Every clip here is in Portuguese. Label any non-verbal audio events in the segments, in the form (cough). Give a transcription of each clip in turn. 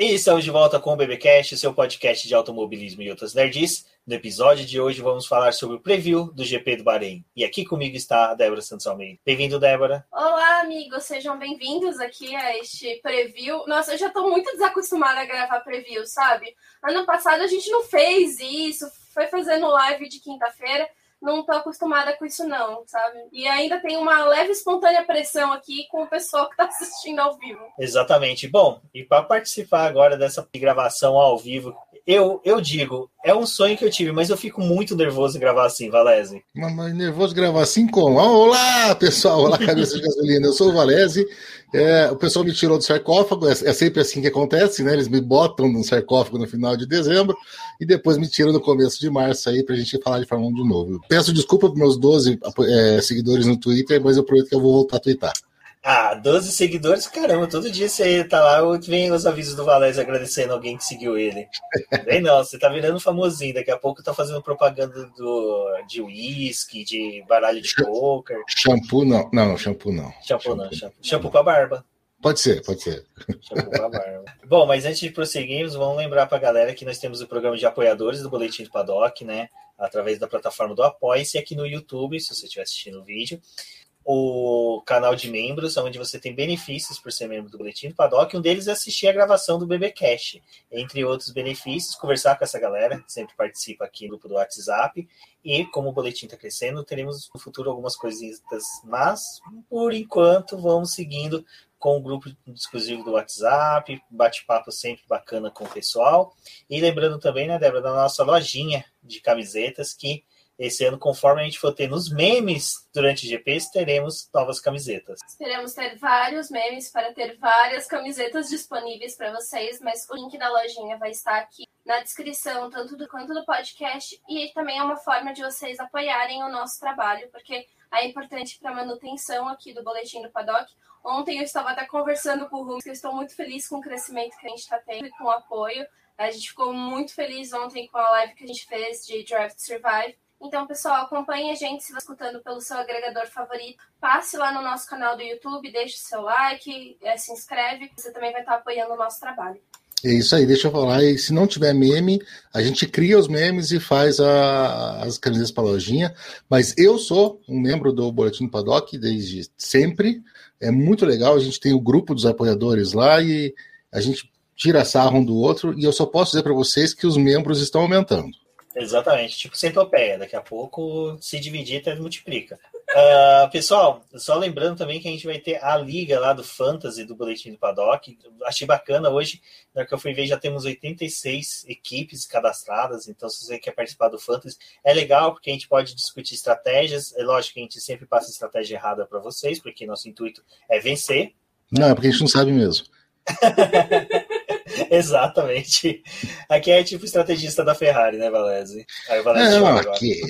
E estamos de volta com o BBcast, seu podcast de automobilismo e outras nerds. No episódio de hoje vamos falar sobre o preview do GP do Bahrein. E aqui comigo está a Débora Santos Almeida. Bem-vindo, Débora. Olá, amigos. Sejam bem-vindos aqui a este preview. Nossa, eu já estou muito desacostumada a gravar preview, sabe? Ano passado a gente não fez isso, foi fazendo live de quinta-feira não tô acostumada com isso, não, sabe? E ainda tem uma leve espontânea pressão aqui com o pessoal que tá assistindo ao vivo. Exatamente. Bom, e para participar agora dessa gravação ao vivo, eu, eu digo, é um sonho que eu tive, mas eu fico muito nervoso gravar assim, Valese. Mas, nervoso gravar assim como? Olá, pessoal! Olá, cabeça de gasolina. Eu sou o Valese. É, o pessoal me tirou do sarcófago, é, é, sempre assim que acontece, né? Eles me botam no sarcófago no final de dezembro e depois me tiram no começo de março aí pra gente falar de Fórmula 1 de novo. Peço desculpa para meus 12 é, seguidores no Twitter, mas eu prometo que eu vou voltar a twittar. Ah, 12 seguidores, caramba, todo dia você tá lá, vem os avisos do Valézio agradecendo alguém que seguiu ele. Vem não, você tá virando famosinho, daqui a pouco tá fazendo propaganda do, de uísque, de baralho de poker. Shampoo não, não, shampoo não. Shampoo, shampoo não, shampoo, shampoo pra barba. Pode ser, pode ser. Bom, mas antes de prosseguirmos, vamos lembrar para a galera que nós temos o programa de apoiadores do Boletim do Paddock, né? Através da plataforma do Apoia-se aqui no YouTube, se você estiver assistindo o vídeo o canal de membros, onde você tem benefícios por ser membro do Boletim do Paddock. Um deles é assistir a gravação do BBcast, entre outros benefícios, conversar com essa galera, que sempre participa aqui no grupo do WhatsApp. E como o Boletim está crescendo, teremos no futuro algumas coisinhas, mas por enquanto vamos seguindo com o grupo exclusivo do WhatsApp, bate-papo sempre bacana com o pessoal. E lembrando também, né, Débora, da nossa lojinha de camisetas que esse ano, conforme a gente for ter nos memes durante o GP, teremos novas camisetas. Esperamos ter vários memes para ter várias camisetas disponíveis para vocês, mas o link da lojinha vai estar aqui na descrição, tanto do quanto do podcast, e também é uma forma de vocês apoiarem o nosso trabalho, porque é importante para a manutenção aqui do Boletim do Paddock. Ontem eu estava até conversando com o Rubens, que eu estou muito feliz com o crescimento que a gente está tendo e com o apoio. A gente ficou muito feliz ontem com a live que a gente fez de to Survive então, pessoal, acompanhe a gente se você está escutando pelo seu agregador favorito. Passe lá no nosso canal do YouTube, deixe o seu like, é, se inscreve. Você também vai estar apoiando o nosso trabalho. É isso aí, deixa eu falar. E se não tiver meme, a gente cria os memes e faz a, as camisetas para a lojinha. Mas eu sou um membro do Boletim do Paddock desde sempre. É muito legal. A gente tem o grupo dos apoiadores lá e a gente tira sarro um do outro. E eu só posso dizer para vocês que os membros estão aumentando. Exatamente, tipo centopeia. Daqui a pouco, se dividir, até multiplica. Uh, pessoal, só lembrando também que a gente vai ter a liga lá do Fantasy, do Boletim do Paddock. Achei bacana hoje, na hora que eu fui ver, já temos 86 equipes cadastradas. Então, se você quer participar do Fantasy, é legal porque a gente pode discutir estratégias. É lógico que a gente sempre passa estratégia errada para vocês, porque nosso intuito é vencer. Não, é porque a gente não sabe mesmo. (laughs) (laughs) Exatamente. Aqui é tipo estrategista da Ferrari, né, Valese? Aí o Valese joga aqui.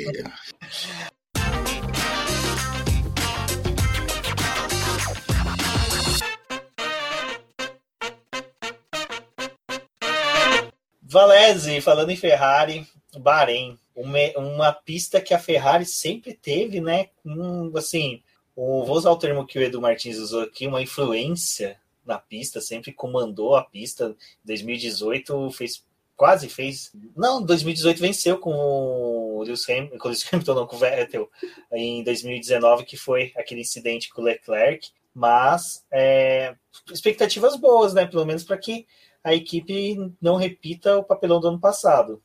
Valese, falando em Ferrari, Bahrein, uma, uma pista que a Ferrari sempre teve, né? Um, assim, o, vou usar o termo que o Edu Martins usou aqui, uma influência na pista, sempre comandou a pista. 2018 fez quase fez. Não, 2018 venceu com o Lewis Hamilton, com o Lewis (laughs) Hamilton, não, com o Vettel, em 2019, que foi aquele incidente com o Leclerc. Mas é, expectativas boas, né? Pelo menos para que a equipe não repita o papelão do ano passado.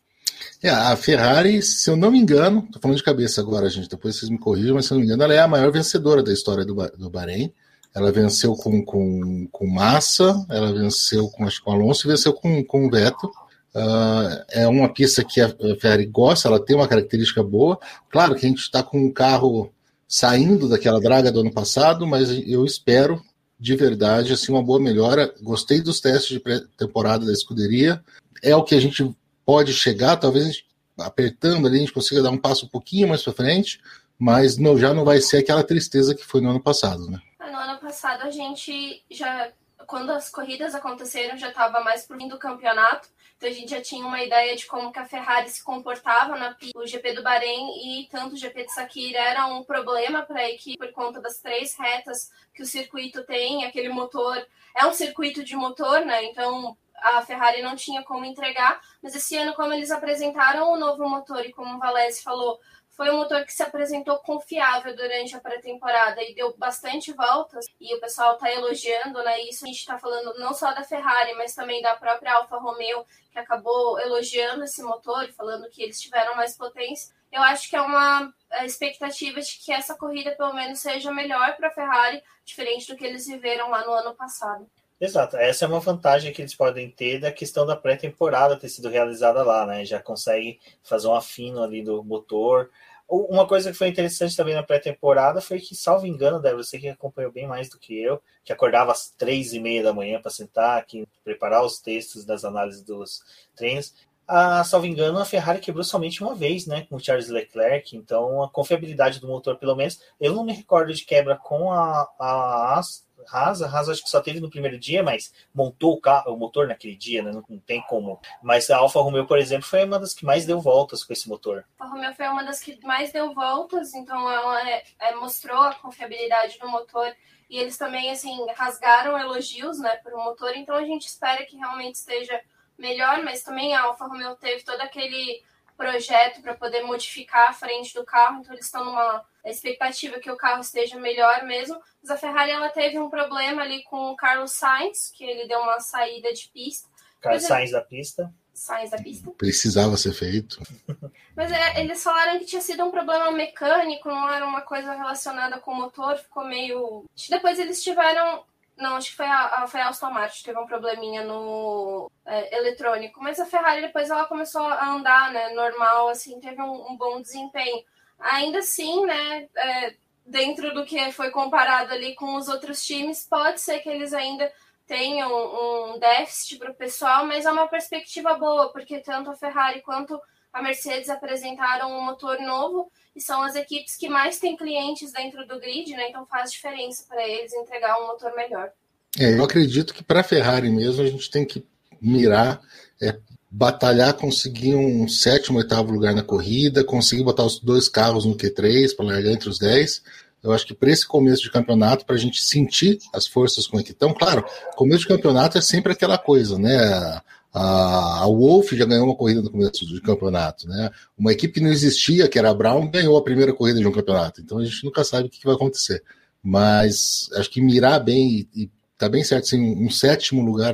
É, a Ferrari, se eu não me engano, tô falando de cabeça agora, gente, depois vocês me corrijam, mas se eu não me engano, ela é a maior vencedora da história do, do Bahrein. Ela venceu com, com, com Massa, ela venceu com, acho, com Alonso e venceu com, com Vettel. Uh, é uma pista que a Ferrari gosta, ela tem uma característica boa. Claro que a gente está com um carro saindo daquela draga do ano passado, mas eu espero de verdade assim uma boa melhora. Gostei dos testes de pré-temporada da escuderia. É o que a gente pode chegar, talvez apertando ali a gente consiga dar um passo um pouquinho mais para frente, mas não, já não vai ser aquela tristeza que foi no ano passado, né? No ano passado a gente já, quando as corridas aconteceram, já estava mais pro fim do campeonato. Então a gente já tinha uma ideia de como que a Ferrari se comportava na o GP do Bahrein e tanto o GP de Sakira era um problema para a equipe por conta das três retas que o circuito tem, aquele motor é um circuito de motor, né? Então a Ferrari não tinha como entregar, mas esse ano, como eles apresentaram o novo motor e como o Valese falou, foi um motor que se apresentou confiável durante a pré-temporada e deu bastante voltas e o pessoal está elogiando, né? Isso a gente está falando não só da Ferrari, mas também da própria Alfa Romeo, que acabou elogiando esse motor, falando que eles tiveram mais potência. Eu acho que é uma expectativa de que essa corrida pelo menos seja melhor para a Ferrari, diferente do que eles viveram lá no ano passado. Exato, essa é uma vantagem que eles podem ter da questão da pré-temporada ter sido realizada lá, né? Já consegue fazer um afino ali do motor. Uma coisa que foi interessante também na pré-temporada foi que, salvo engano, deve você que acompanhou bem mais do que eu, que acordava às três e meia da manhã para sentar aqui, preparar os textos das análises dos treinos. A, salvo engano, a Ferrari quebrou somente uma vez, né, com o Charles Leclerc, então a confiabilidade do motor, pelo menos, eu não me recordo de quebra com a, a, a Haas acho que só teve no primeiro dia, mas montou o, carro, o motor naquele dia, né? Não, não, tem como. Mas a Alfa Romeo, por exemplo, foi uma das que mais deu voltas com esse motor. A Alfa Romeo foi uma das que mais deu voltas, então ela é, é, mostrou a confiabilidade do motor e eles também assim rasgaram elogios, né, para o motor. Então a gente espera que realmente esteja melhor, mas também a Alfa Romeo teve todo aquele projeto para poder modificar a frente do carro, então eles estão numa expectativa que o carro esteja melhor mesmo. Mas a Ferrari ela teve um problema ali com o Carlos Sainz, que ele deu uma saída de pista. Carlos Sainz da pista. Sainz da pista. Precisava ser feito. (laughs) Mas é, eles falaram que tinha sido um problema mecânico, não era uma coisa relacionada com o motor, ficou meio. Depois eles tiveram não, acho que foi a, a, foi a Aston Martin, teve um probleminha no é, eletrônico. Mas a Ferrari depois ela começou a andar, né? Normal, assim, teve um, um bom desempenho. Ainda assim, né? É, dentro do que foi comparado ali com os outros times, pode ser que eles ainda tenham um déficit para o pessoal, mas é uma perspectiva boa, porque tanto a Ferrari quanto a Mercedes apresentaram um motor novo e são as equipes que mais têm clientes dentro do grid, né? Então faz diferença para eles entregar um motor melhor. É, eu acredito que para a Ferrari mesmo a gente tem que mirar, é, batalhar, conseguir um sétimo, oitavo lugar na corrida, conseguir botar os dois carros no Q3 para largar entre os 10. Eu acho que para esse começo de campeonato, para a gente sentir as forças com que estão, claro, começo de campeonato é sempre aquela coisa, né? A, Wolf já ganhou uma corrida no começo do campeonato, né? Uma equipe que não existia, que era a Brown, ganhou a primeira corrida de um campeonato. Então a gente nunca sabe o que, vai acontecer. Mas acho que mirar bem e, e tá bem certo, assim, um sétimo lugar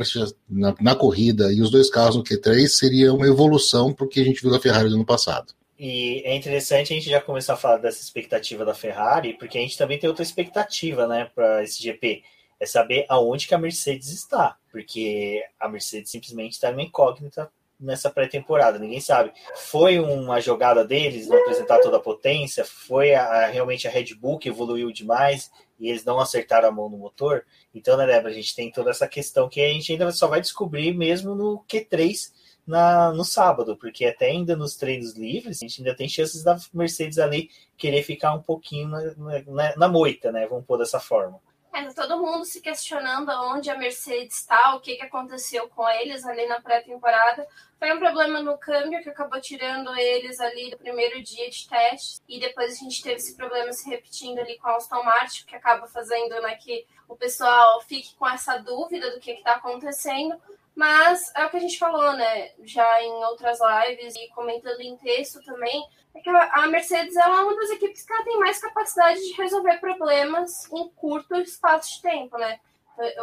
na, na, corrida e os dois carros no Q3 seria uma evolução para o que a gente viu da Ferrari no ano passado. E é interessante a gente já começar a falar dessa expectativa da Ferrari, porque a gente também tem outra expectativa, né, para esse GP é saber aonde que a Mercedes está, porque a Mercedes simplesmente está numa incógnita nessa pré-temporada, ninguém sabe. Foi uma jogada deles não apresentar toda a potência? Foi a, realmente a Red Bull que evoluiu demais e eles não acertaram a mão no motor? Então, né, Débora, a gente tem toda essa questão que a gente ainda só vai descobrir mesmo no Q3 na, no sábado, porque até ainda nos treinos livres, a gente ainda tem chances da Mercedes ali querer ficar um pouquinho na, na, na moita, né? Vamos pôr dessa forma. Tá todo mundo se questionando onde a Mercedes está, o que, que aconteceu com eles ali na pré-temporada. Foi um problema no câmbio que acabou tirando eles ali do primeiro dia de testes. E depois a gente teve esse problema se repetindo ali com a Aston Martin, que acaba fazendo né, que o pessoal fique com essa dúvida do que está acontecendo. Mas é o que a gente falou, né? Já em outras lives e comentando em texto também, é que a Mercedes é uma das equipes que tem mais capacidade de resolver problemas em curto espaço de tempo, né?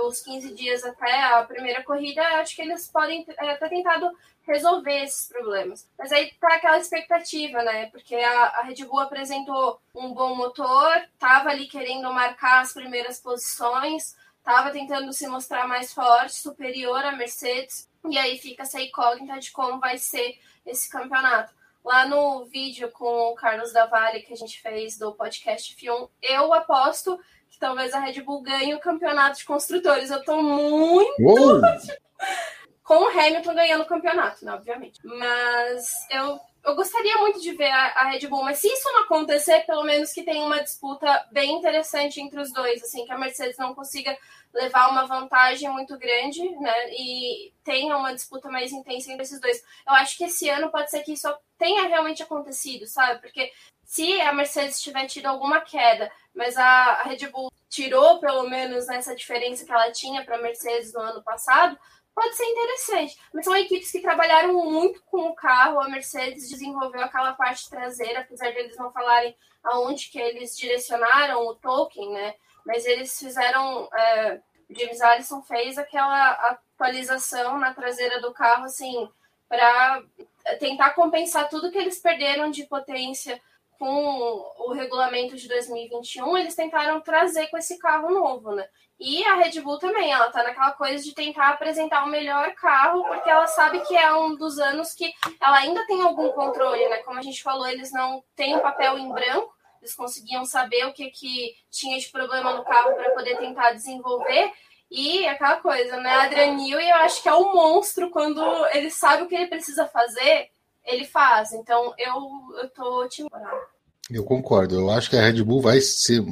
Os 15 dias até a primeira corrida, acho que eles podem é, ter tentado resolver esses problemas. Mas aí tá aquela expectativa, né? Porque a, a Red Bull apresentou um bom motor, tava ali querendo marcar as primeiras posições, estava tentando se mostrar mais forte, superior à Mercedes, e aí fica essa incógnita de como vai ser esse campeonato. Lá no vídeo com o Carlos Davalli que a gente fez do podcast F1, eu aposto que talvez a Red Bull ganhe o campeonato de construtores. Eu tô muito. (laughs) com o Hamilton ganhando o campeonato, né, obviamente. Mas eu eu gostaria muito de ver a, a, Red Bull, mas se isso não acontecer, pelo menos que tenha uma disputa bem interessante entre os dois, assim, que a Mercedes não consiga levar uma vantagem muito grande, né, e tenha uma disputa mais intensa entre esses dois. Eu acho que esse ano pode ser que isso tenha realmente acontecido, sabe? Porque se a Mercedes tiver tido alguma queda, mas a, a Red Bull tirou pelo menos essa diferença que ela tinha para a Mercedes no ano passado, pode ser interessante. Mas são equipes que trabalharam muito com o carro. A Mercedes desenvolveu aquela parte traseira, apesar de eles não falarem aonde que eles direcionaram o token, né? Mas eles fizeram. É, James Allison fez aquela atualização na traseira do carro, assim, para tentar compensar tudo que eles perderam de potência com o regulamento de 2021, eles tentaram trazer com esse carro novo, né? E a Red Bull também, ela tá naquela coisa de tentar apresentar o melhor carro, porque ela sabe que é um dos anos que ela ainda tem algum controle, né? Como a gente falou, eles não têm papel em branco, eles conseguiam saber o que, que tinha de problema no carro para poder tentar desenvolver. E aquela coisa, né? Adrian Newey, eu acho que é um monstro quando ele sabe o que ele precisa fazer, ele faz. Então eu, eu tô otimista. Eu concordo. Eu acho que a Red Bull vai ser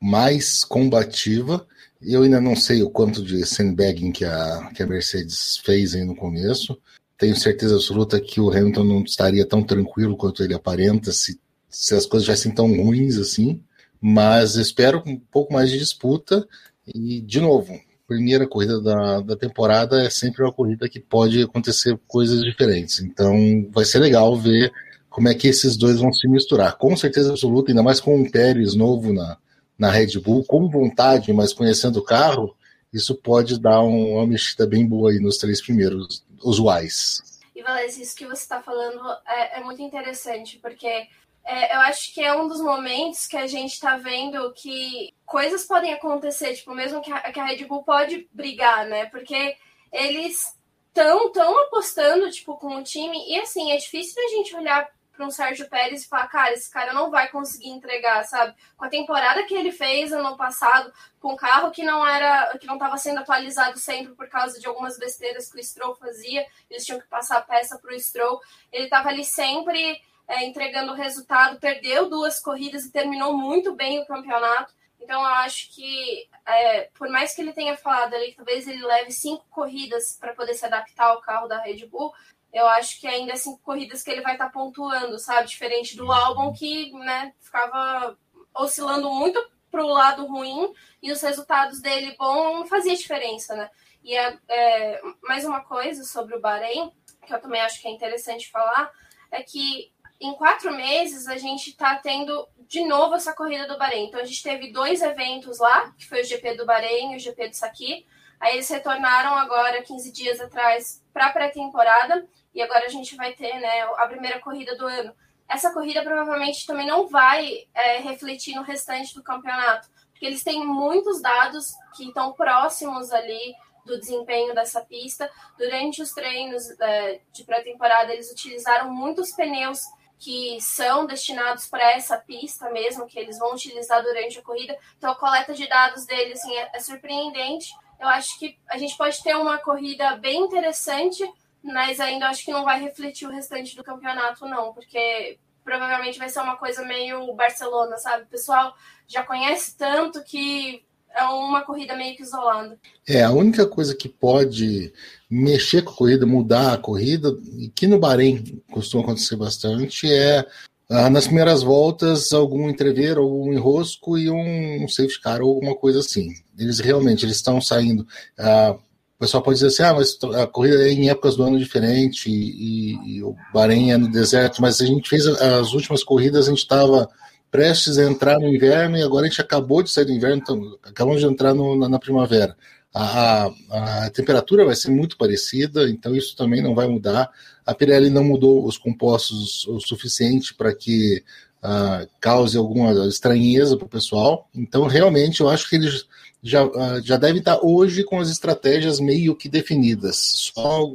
mais combativa. Eu ainda não sei o quanto de sandbagging que a, que a Mercedes fez aí no começo. Tenho certeza absoluta que o Hamilton não estaria tão tranquilo quanto ele aparenta se, se as coisas já são tão ruins assim. Mas espero um pouco mais de disputa. E, de novo, primeira corrida da, da temporada é sempre uma corrida que pode acontecer coisas diferentes. Então vai ser legal ver como é que esses dois vão se misturar. Com certeza absoluta, ainda mais com o Pérez novo na, na Red Bull, com vontade, mas conhecendo o carro, isso pode dar um, uma mexida bem boa aí nos três primeiros usuais. E Valézia, isso que você está falando é, é muito interessante, porque é, eu acho que é um dos momentos que a gente está vendo que coisas podem acontecer, tipo, mesmo que a, que a Red Bull pode brigar, né? Porque eles estão tão apostando, tipo, com o time, e assim, é difícil a gente olhar para um Sérgio Pérez e falar, cara, esse cara não vai conseguir entregar, sabe? Com a temporada que ele fez ano passado, com o carro que não era, que não estava sendo atualizado sempre por causa de algumas besteiras que o Stroll fazia, eles tinham que passar a peça para o Stroll, ele estava ali sempre é, entregando o resultado, perdeu duas corridas e terminou muito bem o campeonato. Então, eu acho que, é, por mais que ele tenha falado ali talvez ele leve cinco corridas para poder se adaptar ao carro da Red Bull, eu acho que ainda é cinco corridas que ele vai estar tá pontuando, sabe? Diferente do álbum que né, ficava oscilando muito para o lado ruim e os resultados dele bom não fazia diferença, né? E é, é, mais uma coisa sobre o Bahrein, que eu também acho que é interessante falar, é que em quatro meses a gente está tendo de novo essa corrida do Bahrein. Então a gente teve dois eventos lá, que foi o GP do Bahrein e o GP do Saki. Aí eles retornaram agora, 15 dias atrás, para a pré-temporada. E agora a gente vai ter né, a primeira corrida do ano. Essa corrida provavelmente também não vai é, refletir no restante do campeonato, porque eles têm muitos dados que estão próximos ali do desempenho dessa pista. Durante os treinos é, de pré-temporada, eles utilizaram muitos pneus que são destinados para essa pista mesmo, que eles vão utilizar durante a corrida. Então, a coleta de dados deles assim, é, é surpreendente. Eu acho que a gente pode ter uma corrida bem interessante, mas ainda acho que não vai refletir o restante do campeonato, não, porque provavelmente vai ser uma coisa meio Barcelona, sabe? O pessoal já conhece tanto que é uma corrida meio que isolada. É, a única coisa que pode mexer com a corrida, mudar a corrida, e que no Bahrein costuma acontecer bastante, é ah, nas primeiras voltas algum entrever, algum enrosco e um, um safety car ou alguma coisa assim. Eles realmente eles estão saindo. Ah, o pessoal pode dizer assim, ah, mas a corrida é em épocas do ano diferente e, e, e o Bahrein é no deserto, mas a gente fez as últimas corridas, a gente estava prestes a entrar no inverno e agora a gente acabou de sair do inverno, então acabamos de entrar no, na, na, primavera. A, a, a, temperatura vai ser muito parecida, então isso também não vai mudar. A Pirelli não mudou os compostos o suficiente para que uh, cause alguma estranheza para o pessoal. Então, realmente, eu acho que eles já, uh, já devem estar hoje com as estratégias meio que definidas. Só,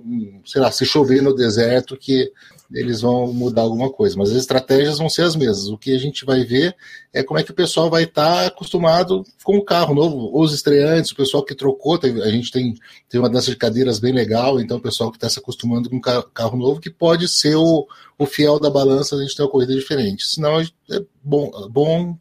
sei lá, se chover no deserto que eles vão mudar alguma coisa, mas as estratégias vão ser as mesmas. O que a gente vai ver é como é que o pessoal vai estar acostumado com o carro novo, os estreantes, o pessoal que trocou, a gente tem, tem uma dança de cadeiras bem legal, então o pessoal que está se acostumando com carro novo, que pode ser o, o fiel da balança, a gente ter uma corrida diferente. Senão é bom, é bom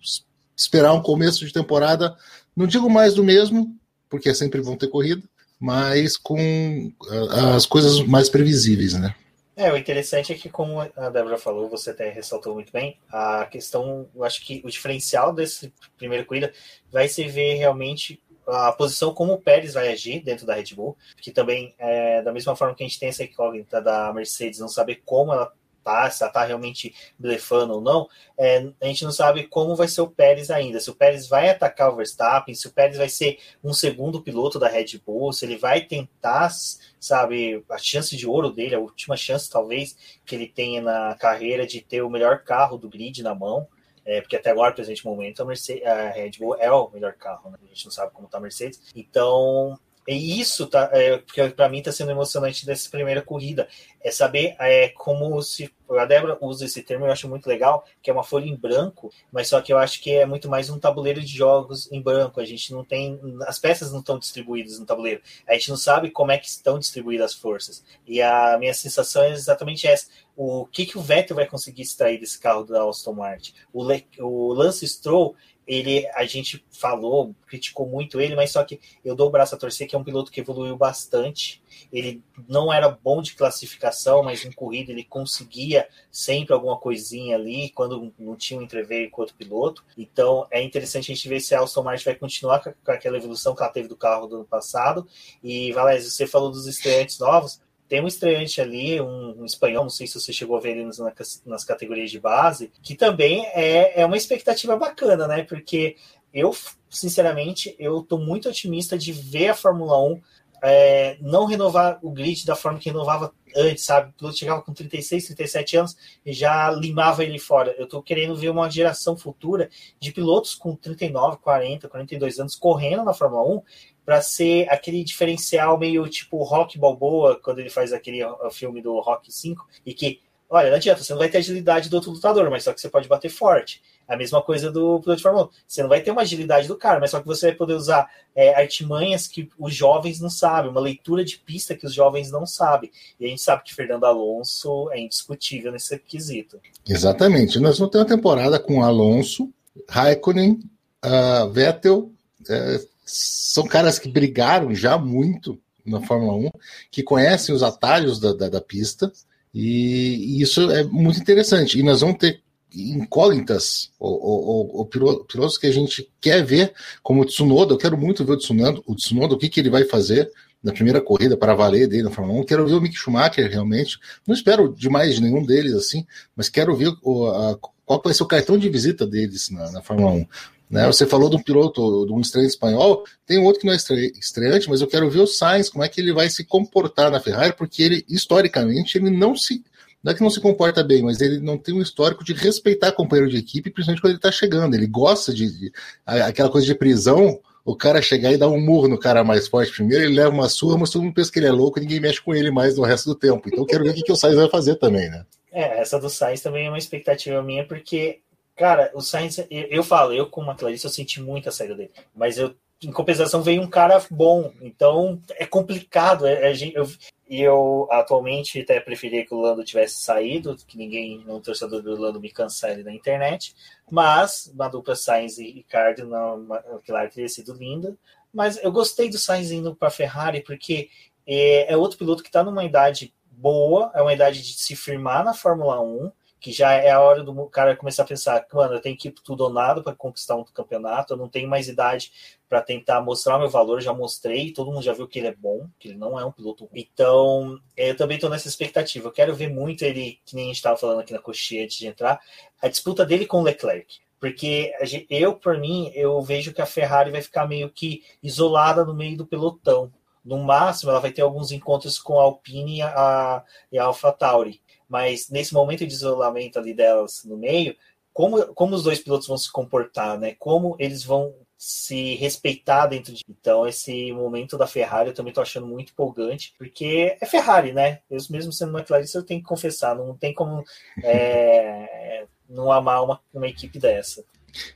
esperar um começo de temporada, não digo mais do mesmo, porque sempre vão ter corrida, mas com ah, as coisas mais previsíveis, né? É, o interessante é que, como a Débora falou, você até ressaltou muito bem, a questão, eu acho que o diferencial desse primeiro corrida vai se ver realmente a posição como o Pérez vai agir dentro da Red Bull, que também, é, da mesma forma que a gente tem essa incógnita da Mercedes, não saber como ela tá, se ela tá realmente blefando ou não, é, a gente não sabe como vai ser o Pérez ainda. Se o Pérez vai atacar o Verstappen, se o Pérez vai ser um segundo piloto da Red Bull, se ele vai tentar, sabe, a chance de ouro dele, a última chance talvez que ele tenha na carreira de ter o melhor carro do grid na mão. É, porque até agora, presente momento, a, Mercedes, a Red Bull é o melhor carro, né? A gente não sabe como tá a Mercedes. Então, e isso tá, é, para mim está sendo emocionante dessa primeira corrida. É saber é, como se. A Débora usa esse termo, eu acho muito legal, que é uma folha em branco, mas só que eu acho que é muito mais um tabuleiro de jogos em branco. A gente não tem. As peças não estão distribuídas no tabuleiro. A gente não sabe como é que estão distribuídas as forças. E a minha sensação é exatamente essa. O que, que o Vettel vai conseguir extrair desse carro da Aston Martin? O, Le, o Lance Stroll ele a gente falou, criticou muito ele, mas só que eu dou o braço a torcer que é um piloto que evoluiu bastante. Ele não era bom de classificação, mas em corrida ele conseguia sempre alguma coisinha ali quando não tinha um entreveio com outro piloto. Então é interessante a gente ver se a Aston Martin vai continuar com aquela evolução que ela teve do carro do ano passado. E Valézio, você falou dos estreantes novos tem um estreante ali, um, um, espanhol, não sei se você chegou a ver ele nas, nas categorias de base, que também é, é uma expectativa bacana, né? Porque eu, sinceramente, eu tô muito otimista de ver a Fórmula 1 é, não renovar o grid da forma que renovava antes, sabe? O piloto chegava com 36, 37 anos e já limava ele fora. Eu tô querendo ver uma geração futura de pilotos com 39, 40, 42 anos correndo na Fórmula 1 para ser aquele diferencial meio tipo Rock Balboa, quando ele faz aquele filme do Rock 5, e que, olha, não adianta, você não vai ter agilidade do outro lutador, mas só que você pode bater forte. A mesma coisa do piloto de Fórmula 1. Você não vai ter uma agilidade do cara, mas só que você vai poder usar é, artimanhas que os jovens não sabem, uma leitura de pista que os jovens não sabem. E a gente sabe que Fernando Alonso é indiscutível nesse quesito. Exatamente. Nós vamos ter uma temporada com Alonso, Raikkonen, uh, Vettel, uh, são caras que brigaram já muito na Fórmula 1, que conhecem os atalhos da, da, da pista, e, e, isso é muito interessante. E nós vamos ter incógnitas, ou, ou, pilotos que a gente quer ver, como o Tsunoda, eu quero muito ver o Tsunoda, o Tsunoda, o que, que ele vai fazer na primeira corrida para valer dele na Fórmula 1. Quero ver o Mick Schumacher realmente. Não espero demais de nenhum deles assim, mas quero ver o, a, qual vai ser o cartão de visita deles na, na Fórmula 1. Né? Você falou de um piloto, de um estreante espanhol, tem outro que não é estreante, mas eu quero ver o Sainz, como é que ele vai se comportar na Ferrari, porque ele, historicamente, ele não se. Não é que não se comporta bem, mas ele não tem um histórico de respeitar companheiro de equipe, principalmente quando ele está chegando. Ele gosta de, de, aquela coisa de prisão, o cara chegar e dar um murro no cara mais forte primeiro, ele leva uma surra, mas todo mundo pensa que ele é louco e ninguém mexe com ele mais no resto do tempo. Então quero ver o que, que o Sainz vai fazer também, né? É, essa do Sainz também é uma expectativa minha, porque Cara, o Sainz, eu, eu falo, eu como Clarice, eu senti muito a saída dele. Mas eu, em compensação, veio um cara bom. Então é complicado. É, é, eu, e eu atualmente até preferia que o Lando tivesse saído, que ninguém, um torcedor do Lando me cancele na internet. Mas uma dupla Sainz e Ricardo na McLaren teria sido linda. Mas eu gostei do Sainz indo para a Ferrari, porque é, é outro piloto que está numa idade boa, é uma idade de se firmar na Fórmula 1 que já é a hora do cara começar a pensar, mano, eu tenho que ir tudo ou nada para conquistar um campeonato, eu não tenho mais idade para tentar mostrar meu valor, já mostrei, todo mundo já viu que ele é bom, que ele não é um piloto ruim. Então, eu também estou nessa expectativa. Eu quero ver muito ele, que nem a gente estava falando aqui na coxinha antes de entrar, a disputa dele com o Leclerc. Porque eu, por mim, eu vejo que a Ferrari vai ficar meio que isolada no meio do pelotão. No máximo, ela vai ter alguns encontros com a Alpine e a, e a AlphaTauri mas nesse momento de isolamento ali delas no meio, como, como os dois pilotos vão se comportar, né? Como eles vão se respeitar dentro de. Então, esse momento da Ferrari eu também estou achando muito empolgante, porque é Ferrari, né? Eu mesmo sendo uma clarista, eu tenho que confessar, não tem como é, não amar uma, uma equipe dessa.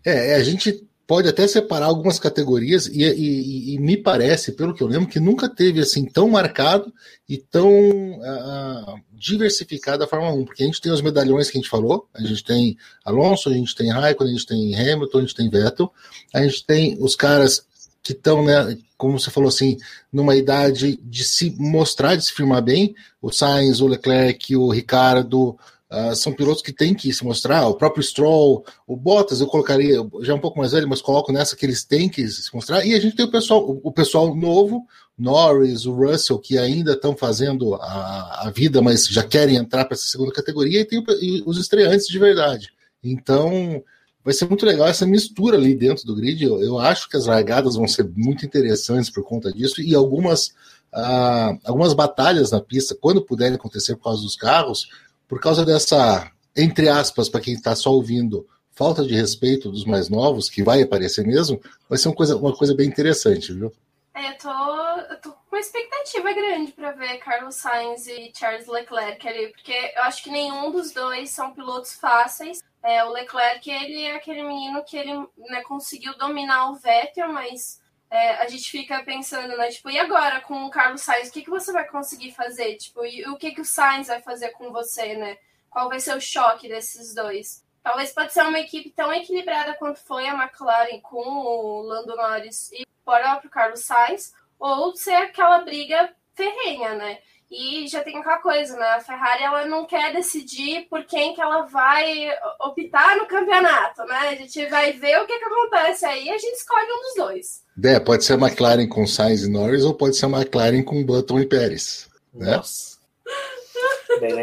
É, a gente pode até separar algumas categorias e, e, e, me parece, pelo que eu lembro, que nunca teve assim tão marcado e tão uh, diversificado a Fórmula 1, porque a gente tem os medalhões que a gente falou, a gente tem Alonso, a gente tem Raikkonen, a gente tem Hamilton, a gente tem Vettel, a gente tem os caras que estão, né, como você falou assim, numa idade de se mostrar, de se firmar bem, o Sainz, o Leclerc, o Ricardo, Uh, são pilotos que têm que se mostrar, o próprio Stroll, o Bottas, eu colocaria, já um pouco mais velho, mas coloco nessa que eles têm que se mostrar, e a gente tem o pessoal, o, o pessoal novo, Norris, o Russell, que ainda estão fazendo a, a, vida, mas já querem entrar para essa segunda categoria, e tem o, e os estreantes de verdade. Então, vai ser muito legal essa mistura ali dentro do grid. Eu, eu acho que as largadas vão ser muito interessantes por conta disso, e algumas, uh, algumas batalhas na pista, quando puderem acontecer por causa dos carros, por causa dessa, entre aspas, para quem está só ouvindo, falta de respeito dos mais novos, que vai aparecer mesmo, vai ser uma coisa, uma coisa bem interessante, viu? É, eu tô, eu tô com uma expectativa grande para ver Carlos Sainz e Charles Leclerc ali, porque eu acho que nenhum dos dois são pilotos fáceis. É, o Leclerc, ele é aquele menino que ele né, conseguiu dominar o Vettel, mas é, a gente fica pensando, né? Tipo, e agora com o Carlos Sainz, o que, que você vai conseguir fazer? Tipo, e o que, que o Sainz vai fazer com você, né? Qual vai ser o choque desses dois? Talvez pode ser uma equipe tão equilibrada quanto foi a McLaren com o Lando Norris e o próprio Carlos Sainz, ou ser aquela briga ferrenha, né? E já tem aquela coisa, né? A Ferrari ela não quer decidir por quem que ela vai optar no campeonato, né? A gente vai ver o que, que acontece aí e a gente escolhe um dos dois. É, pode ser a McLaren com Sainz e Norris ou pode ser a McLaren com Button e Pérez. Né? Nossa.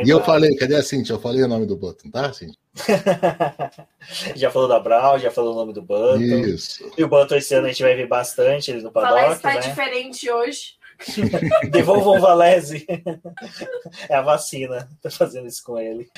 e eu falei, cadê a Cintia? Eu falei o nome do Button, tá, Cintia? (laughs) já falou da Brown, já falou o nome do Button. Isso. E o Button esse ano a gente vai ver bastante ele no paddock. Parece tá né? diferente hoje. (laughs) Devolvam o Valese. é a vacina, tá fazendo isso com ele.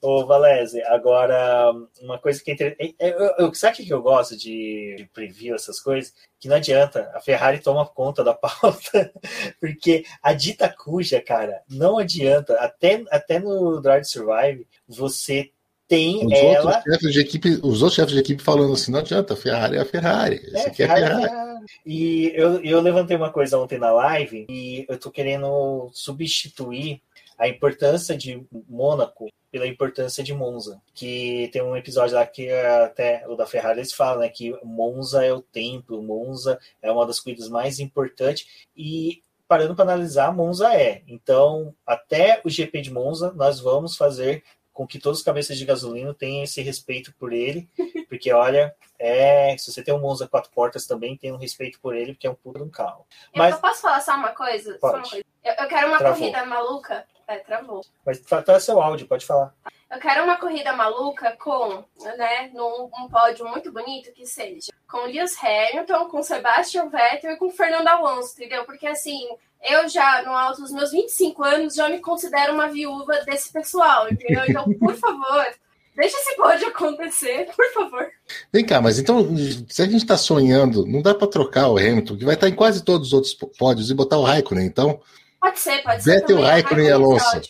Ô, Valese, agora, uma coisa que é interessante. Eu, eu, sabe o que eu gosto de, de preview, essas coisas? Que não adianta, a Ferrari toma conta da (laughs) pauta, porque a dita cuja, cara, não adianta. Até, até no Drive Survive, você tem os ela. Outros chefes de equipe, os outros chefes de equipe falando assim: não adianta, a Ferrari é a Ferrari. Esse é, aqui é a Ferrari. Ferrari. E eu, eu levantei uma coisa ontem na live e eu tô querendo substituir a importância de Mônaco pela importância de Monza. Que tem um episódio lá que até o da Ferrari eles falam, né? Que Monza é o templo, Monza é uma das corridas mais importantes. E parando para analisar, Monza é. Então, até o GP de Monza, nós vamos fazer com que todos os cabeças de gasolina tenham esse respeito por ele, (laughs) porque olha, é, se você tem um Monza quatro portas também, tem um respeito por ele, porque é um puto um carro. Mas eu posso falar só uma coisa? Só uma coisa. Eu, eu, quero uma travou. corrida maluca. É, travou. Mas tá, tá seu áudio, pode falar. Eu quero uma corrida maluca com, né, num um pódio muito bonito que seja com Lewis Hamilton, com Sebastian Vettel e com Fernando Alonso, entendeu? Porque assim, eu já, no alto dos meus 25 anos, já me considero uma viúva desse pessoal, entendeu? Então, (laughs) por favor, deixa esse pódio acontecer, por favor. Vem cá, mas então, se a gente está sonhando, não dá para trocar o Hamilton, que vai estar em quase todos os outros pódios, e botar o Raikkonen, então? Pode ser, pode ser. Vettel, Raikkonen e Alonso.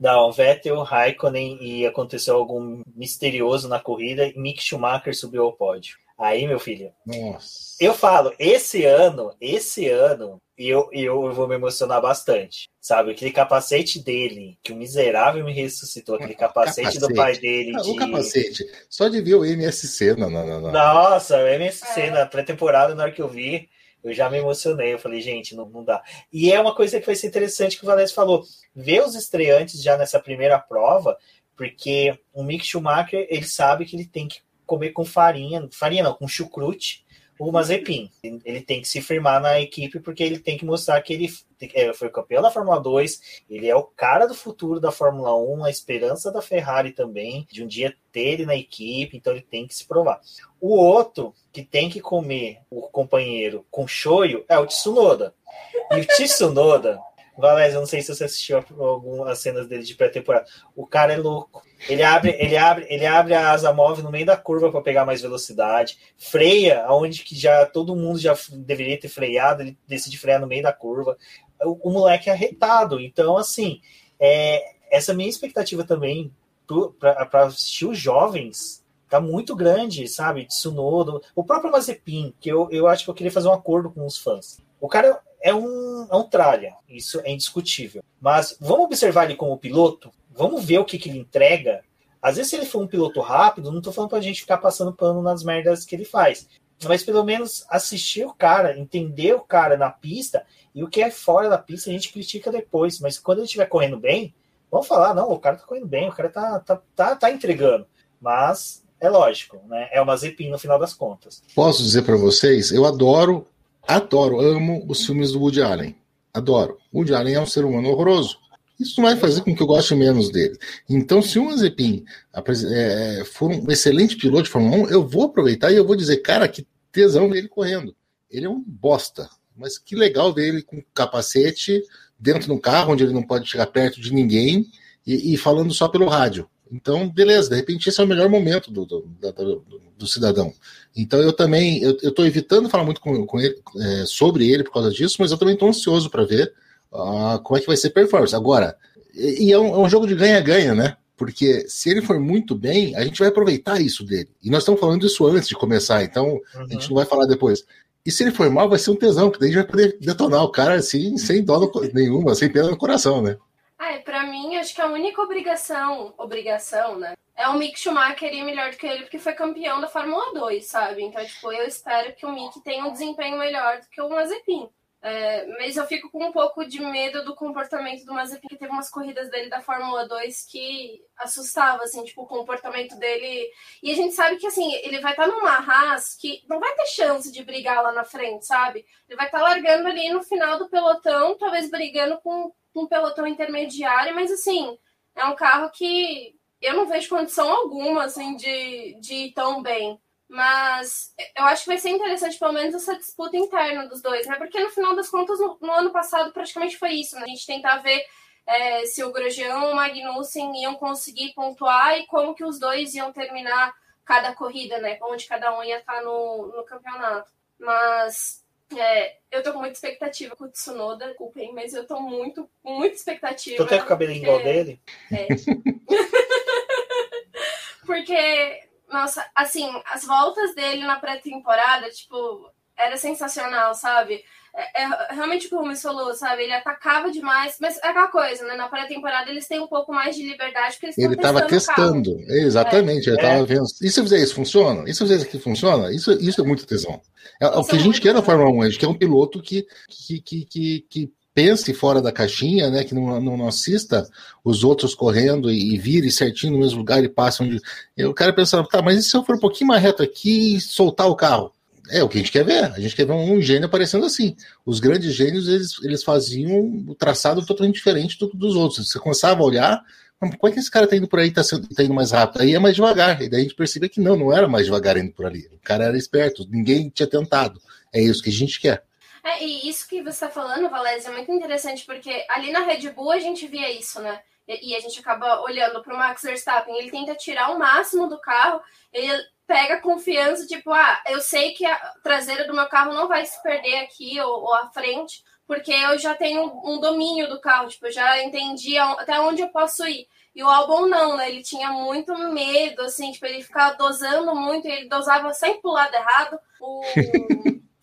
Não, Vettel, Raikkonen e aconteceu algum misterioso na corrida e Mick Schumacher subiu ao pódio. Aí, meu filho. Nossa. Eu falo, esse ano, esse ano, eu, eu vou me emocionar bastante. Sabe, aquele capacete dele, que o miserável me ressuscitou, aquele (laughs) capacete, capacete. do pai dele. Ah, de... O capacete, só de ver o MSC na. na, na... Nossa, o MSC é. na pré-temporada, na hora que eu vi, eu já me emocionei. Eu falei, gente, não, não dá. E é uma coisa que vai ser interessante que o Valécio falou: ver os estreantes já nessa primeira prova, porque o Mick Schumacher, ele sabe que ele tem que comer com farinha, farinha não, com chucrute, o Mazepin. Ele tem que se firmar na equipe porque ele tem que mostrar que ele é, foi campeão da Fórmula 2, ele é o cara do futuro da Fórmula 1, a esperança da Ferrari também, de um dia ter ele na equipe, então ele tem que se provar. O outro que tem que comer o companheiro com shoyu é o Tsunoda. E o Tsunoda, Valézio, eu não sei se você assistiu algumas cenas dele de pré-temporada. O cara é louco. Ele abre, ele abre, ele abre a asa móvel no meio da curva para pegar mais velocidade, freia aonde que já todo mundo já deveria ter freado, ele decide frear no meio da curva. O, o moleque é arretado. Então, assim, é, essa minha expectativa também para assistir os jovens tá muito grande, sabe? Tsunoda, o próprio Mazepin, que eu, eu acho que eu queria fazer um acordo com os fãs. O cara é um, é um tralha, isso é indiscutível. Mas vamos observar ele como piloto, vamos ver o que, que ele entrega. Às vezes, se ele for um piloto rápido, não estou falando para a gente ficar passando pano nas merdas que ele faz, mas pelo menos assistir o cara, entender o cara na pista e o que é fora da pista a gente critica depois. Mas quando ele estiver correndo bem, vamos falar, não, o cara tá correndo bem, o cara tá, tá, tá, tá entregando. Mas é lógico, né? É uma Zepin no final das contas. Posso dizer para vocês, eu adoro, adoro, amo os filmes do Woody Allen. Adoro. Woody Allen é um ser humano horroroso. Isso não vai fazer com que eu goste menos dele. Então, se o Mazepin é, for um excelente piloto de Fórmula 1, eu vou aproveitar e eu vou dizer, cara, que tesão ver ele correndo. Ele é um bosta, mas que legal ver ele com capacete dentro de um carro onde ele não pode chegar perto de ninguém e, e falando só pelo rádio. Então, beleza, de repente esse é o melhor momento do, do, do, do cidadão. Então, eu também, eu estou evitando falar muito com, com ele, é, sobre ele por causa disso, mas eu também estou ansioso para ver uh, como é que vai ser performance. Agora, e, e é, um, é um jogo de ganha-ganha, né? Porque se ele for muito bem, a gente vai aproveitar isso dele. E nós estamos falando isso antes de começar, então uhum. a gente não vai falar depois. E se ele for mal, vai ser um tesão, porque daí a gente vai poder detonar o cara assim, sem dó nenhuma, sem pena no coração, né? Ah, pra mim, acho que a única obrigação, obrigação, né? É o Mick Schumacher ir melhor do que ele, porque foi campeão da Fórmula 2, sabe? Então, tipo, eu espero que o Mick tenha um desempenho melhor do que o Mazepin. É, mas eu fico com um pouco de medo do comportamento do Mazepin, que teve umas corridas dele da Fórmula 2 que assustava, assim, tipo, o comportamento dele. E a gente sabe que, assim, ele vai estar tá numa Haas que não vai ter chance de brigar lá na frente, sabe? Ele vai estar tá largando ali no final do pelotão, talvez brigando com, com um pelotão intermediário, mas, assim, é um carro que eu não vejo condição alguma, assim, de, de ir tão bem. Mas eu acho que vai ser interessante, pelo menos, essa disputa interna dos dois, né? Porque no final das contas, no, no ano passado, praticamente foi isso, né? A gente tentar ver é, se o Grosjean e o Magnussen iam conseguir pontuar e como que os dois iam terminar cada corrida, né? Onde cada um ia estar no, no campeonato. Mas é, eu tô com muita expectativa com o Tsunoda, desculpem, mas eu tô muito, com muita expectativa. Tu tem o cabelinho porque... igual dele? É. (laughs) porque nossa, assim, as voltas dele na pré-temporada, tipo, era sensacional, sabe? É, é, realmente como o Rubens falou, sabe? Ele atacava demais, mas é aquela coisa, né? Na pré-temporada eles têm um pouco mais de liberdade porque eles Ele estava testando, exatamente. É. Ele estava vendo. E se eu fizer isso, funciona? E se eu fizer isso aqui, funciona? Isso, isso é muito tesão. É, o que a gente quer na Fórmula 1, a gente quer um piloto que, que, que, que, que pense fora da caixinha, né? Que não, não, não assista os outros correndo e, e, vire certinho no mesmo lugar e passe onde. Eu quero pensar, tá, mas e se eu for um pouquinho mais reto aqui e soltar o carro? É o que a gente quer ver. A gente quer ver um, gênio aparecendo assim. Os grandes gênios, eles, eles faziam o traçado totalmente diferente do, dos outros. Você começava a olhar, como é que esse cara tá indo por aí, tá, tá indo mais rápido? Aí é mais devagar. E daí a gente percebeu que não, não era mais devagar indo por ali. O cara era esperto, ninguém tinha tentado. É isso que a gente quer. É, e isso que você está falando, Valézia, é muito interessante, porque ali na Red Bull a gente via isso, né? E, e a gente acaba olhando para o Max Verstappen, ele tenta tirar o máximo do carro, ele pega confiança, tipo, ah, eu sei que a traseira do meu carro não vai se perder aqui ou, ou a frente, porque eu já tenho um domínio do carro, tipo, eu já entendi até onde eu posso ir. E o Albon não, né? Ele tinha muito medo, assim, tipo, ele ficava dosando muito, ele dosava sempre pro lado errado. O,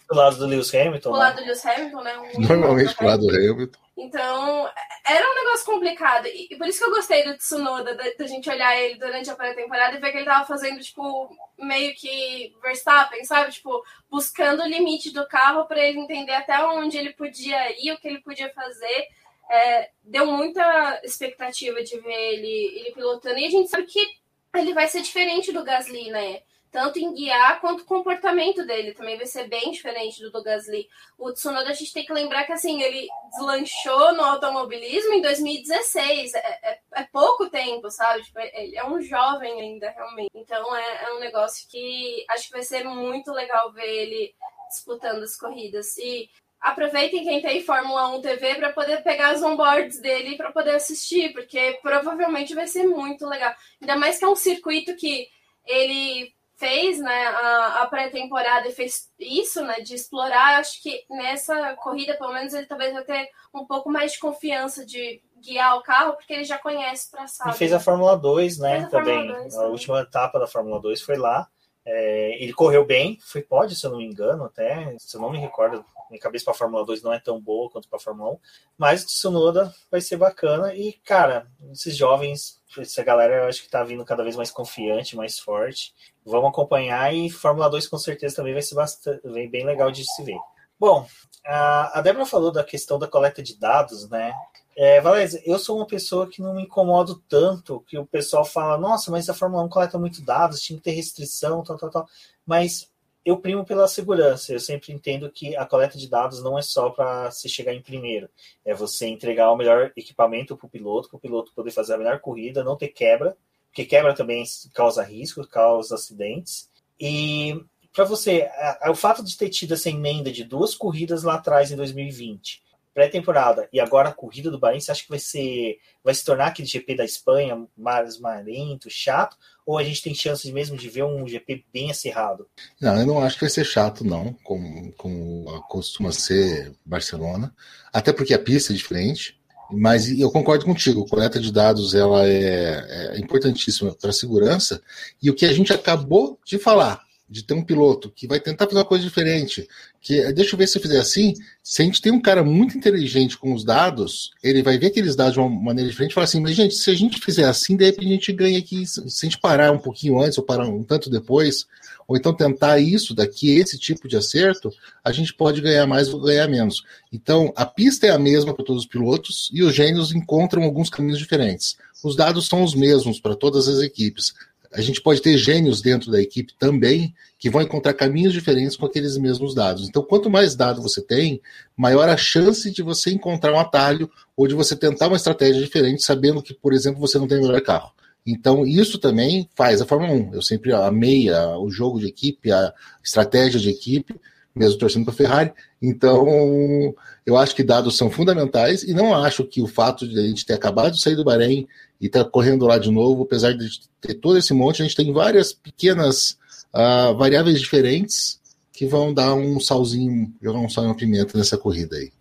do lado do Lewis Hamilton. Do né? lado do Lewis Hamilton, né? Um Normalmente pro lado do Hamilton. Então, era um negócio complicado. E, por isso que eu gostei do Tsunoda, da, da gente olhar ele durante a pré-temporada e ver que ele tava fazendo, tipo, meio que Verstappen, sabe? Tipo, buscando o limite do carro para ele entender até onde ele podia ir, o que ele podia fazer. É, deu muita expectativa de ver ele, ele pilotando. E a gente sabe que ele vai ser diferente do Gasly, né? Tanto em guiar quanto o comportamento dele também vai ser bem diferente do do Gasly. O Tsunoda a gente tem que lembrar que assim ele deslanchou no automobilismo em 2016, é, é, é pouco tempo, sabe? Tipo, ele é um jovem ainda realmente. Então é, é, um negócio que acho que vai ser muito legal ver ele disputando as corridas e aproveitem quem tem Fórmula 1 TV para poder pegar os onboards dele para poder assistir, porque provavelmente vai ser muito legal. Ainda mais que é um circuito que ele fez né, a, a pré-temporada e fez isso, né, de explorar, acho que nessa corrida, pelo menos, ele talvez vai ter um pouco mais de confiança de guiar o carro, porque ele já conhece o traçado. E fez a Fórmula 2, né, também. 2, a última etapa da Fórmula 2 foi lá. É, ele correu bem, foi pódio, se eu não me engano, até, se eu não me recordo, minha cabeça para a Fórmula 2 não é tão boa quanto para a Fórmula 1, mas o Tsunoda vai ser bacana e, cara, esses jovens, essa galera eu acho que está vindo cada vez mais confiante, mais forte. Vamos acompanhar e Fórmula 2 com certeza também vai ser bastante, bem legal de se ver. Bom, a Débora falou da questão da coleta de dados, né? É, Valézia, eu sou uma pessoa que não me incomodo tanto que o pessoal fala, nossa, mas a Fórmula 1 coleta muito dados, tinha que ter restrição, tal, tal, tal. Mas eu primo pela segurança. Eu sempre entendo que a coleta de dados não é só para se chegar em primeiro. É você entregar o melhor equipamento para o piloto, para o piloto poder fazer a melhor corrida, não ter quebra, porque quebra também causa risco, causa acidentes. E para você, o fato de ter tido essa emenda de duas corridas lá atrás em 2020 pré-temporada e agora a corrida do Bahrein, você acha que vai ser vai se tornar aquele GP da Espanha mais marento, chato, ou a gente tem chances mesmo de ver um GP bem acirrado? Não, eu não acho que vai ser chato, não, como, como costuma ser Barcelona, até porque a pista é diferente. Mas eu concordo contigo, a coleta de dados ela é, é importantíssima para a segurança. E o que a gente acabou de falar, de ter um piloto que vai tentar fazer uma coisa diferente. Que deixa eu ver se eu fizer assim. Se a gente tem um cara muito inteligente com os dados, ele vai ver aqueles dados de uma maneira diferente e falar assim: mas gente, se a gente fizer assim, de repente a gente ganha aqui. Se a gente parar um pouquinho antes ou parar um tanto depois, ou então tentar isso daqui, esse tipo de acerto, a gente pode ganhar mais ou ganhar menos. Então, a pista é a mesma para todos os pilotos e os gênios encontram alguns caminhos diferentes. Os dados são os mesmos para todas as equipes a gente pode ter gênios dentro da equipe também que vão encontrar caminhos diferentes com aqueles mesmos dados. Então, quanto mais dado você tem, maior a chance de você encontrar um atalho ou de você tentar uma estratégia diferente, sabendo que, por exemplo, você não tem o melhor carro. Então, isso também faz a Fórmula 1. Eu sempre amei a, o jogo de equipe, a estratégia de equipe, mesmo torcendo para a Ferrari. Então, eu acho que dados são fundamentais e não acho que o fato de a gente ter acabado de sair do Bahrein e estar tá correndo lá de novo, apesar de ter todo esse monte, a gente tem várias pequenas uh, variáveis diferentes que vão dar um salzinho, jogar um sal uma pimenta nessa corrida aí.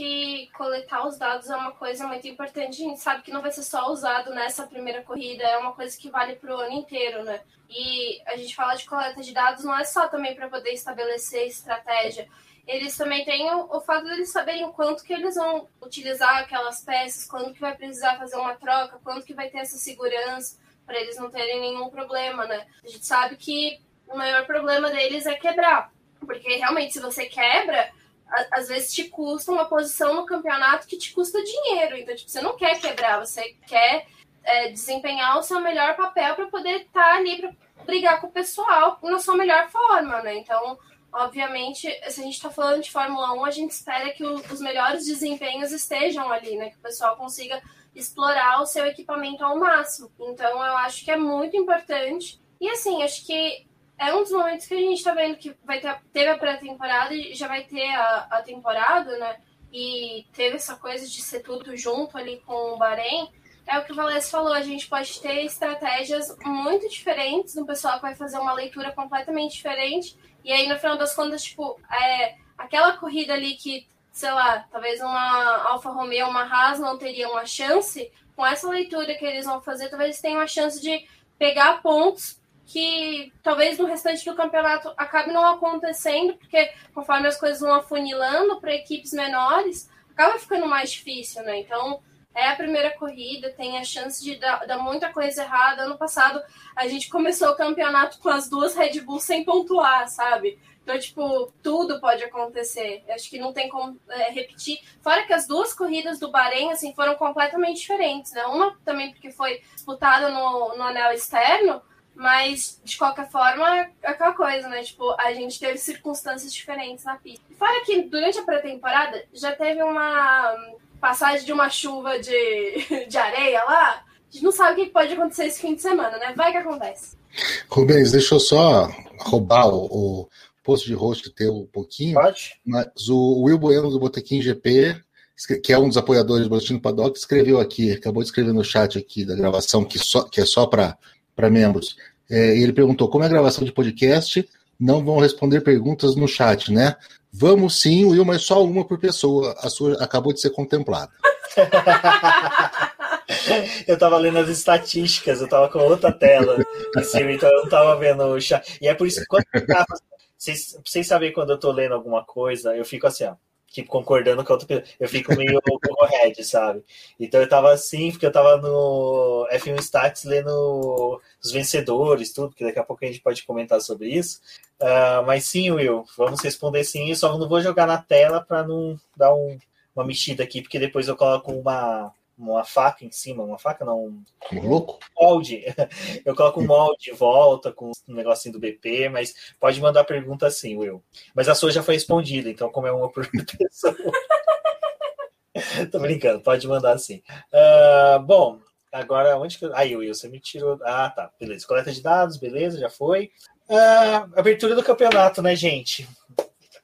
Que coletar os dados é uma coisa muito importante. A gente sabe que não vai ser só usado nessa primeira corrida, é uma coisa que vale para o ano inteiro, né? E a gente fala de coleta de dados não é só também para poder estabelecer estratégia eles também têm o, o fato de eles saberem o quanto que eles vão utilizar aquelas peças, quando que vai precisar fazer uma troca, quando que vai ter essa segurança, para eles não terem nenhum problema, né? A gente sabe que o maior problema deles é quebrar, porque realmente se você quebra, às vezes te custa uma posição no campeonato que te custa dinheiro, então tipo, você não quer quebrar, você quer é, desempenhar o seu melhor papel para poder estar tá ali para brigar com o pessoal na sua melhor forma, né? Então obviamente, se a gente está falando de Fórmula 1, a gente espera que o, os melhores desempenhos estejam ali, né? Que o pessoal consiga explorar o seu equipamento ao máximo. Então, eu acho que é muito importante. E assim, acho que é um dos momentos que a gente está vendo que vai ter, teve a pré-temporada e já vai ter a, a temporada, né? E teve essa coisa de ser tudo junto ali com o Bahrein. É o que o Valés falou, a gente pode ter estratégias muito diferentes, um pessoal que vai fazer uma leitura completamente diferente e aí, no final das contas, tipo, é, aquela corrida ali que, sei lá, talvez uma Alfa Romeo, uma Haas não teria uma chance, com essa leitura que eles vão fazer, talvez tenham a chance de pegar pontos que talvez no restante do campeonato acabe não acontecendo, porque conforme as coisas vão afunilando para equipes menores, acaba ficando mais difícil, né? Então, é a primeira corrida, tem a chance de dar, dar, muita coisa errada. Ano passado, a gente começou o campeonato com as duas Red Bull sem pontuar, sabe? Então, tipo, tudo pode acontecer. Acho que não tem como é, repetir. Fora que as duas corridas do Bahrein, assim, foram completamente diferentes, né? Uma também porque foi disputada no, no anel externo, mas, de qualquer forma, é aquela coisa, né? Tipo, a gente teve circunstâncias diferentes na pista. Fora que, durante a pré-temporada, já teve uma passagem de uma chuva de, (laughs) de areia lá, a gente não sabe o que pode acontecer esse fim de semana, né? Vai que acontece. Rubens, deixa eu só roubar o, o posto de rosto teu um pouquinho. Pode. Mas o Will Bueno do Botequim GP, que é um dos apoiadores do Boletim do Paddock, escreveu aqui, acabou de escrever no chat aqui da gravação, que, só, que é só para membros. É, ele perguntou como é a gravação de podcast, não vão responder perguntas no chat, né? Vamos sim, Will, mas só uma por pessoa. A sua acabou de ser contemplada. (laughs) eu tava lendo as estatísticas, eu tava com outra tela em cima, então eu não tava vendo o chat. E é por isso que quando eu vocês, vocês sabem quando eu tô lendo alguma coisa, eu fico assim, ó tipo, concordando com a outra pessoa. Eu fico meio (laughs) overhead, sabe? Então eu tava assim, porque eu tava no F1 Stats lendo os vencedores, tudo, que daqui a pouco a gente pode comentar sobre isso. Uh, mas sim, Will, vamos responder sim, só não vou jogar na tela para não dar um, uma mexida aqui, porque depois eu coloco uma, uma faca em cima, uma faca não, um louco? molde. (laughs) Eu coloco um molde de volta com um negocinho do BP, mas pode mandar pergunta assim, Will. Mas a sua já foi respondida, então como é uma por (laughs) pessoa. (laughs) Tô brincando, pode mandar assim. Uh, bom, agora onde que. Aí, Will, você me tirou. Ah, tá. Beleza. Coleta de dados, beleza, já foi. Uh, abertura do campeonato, né, gente?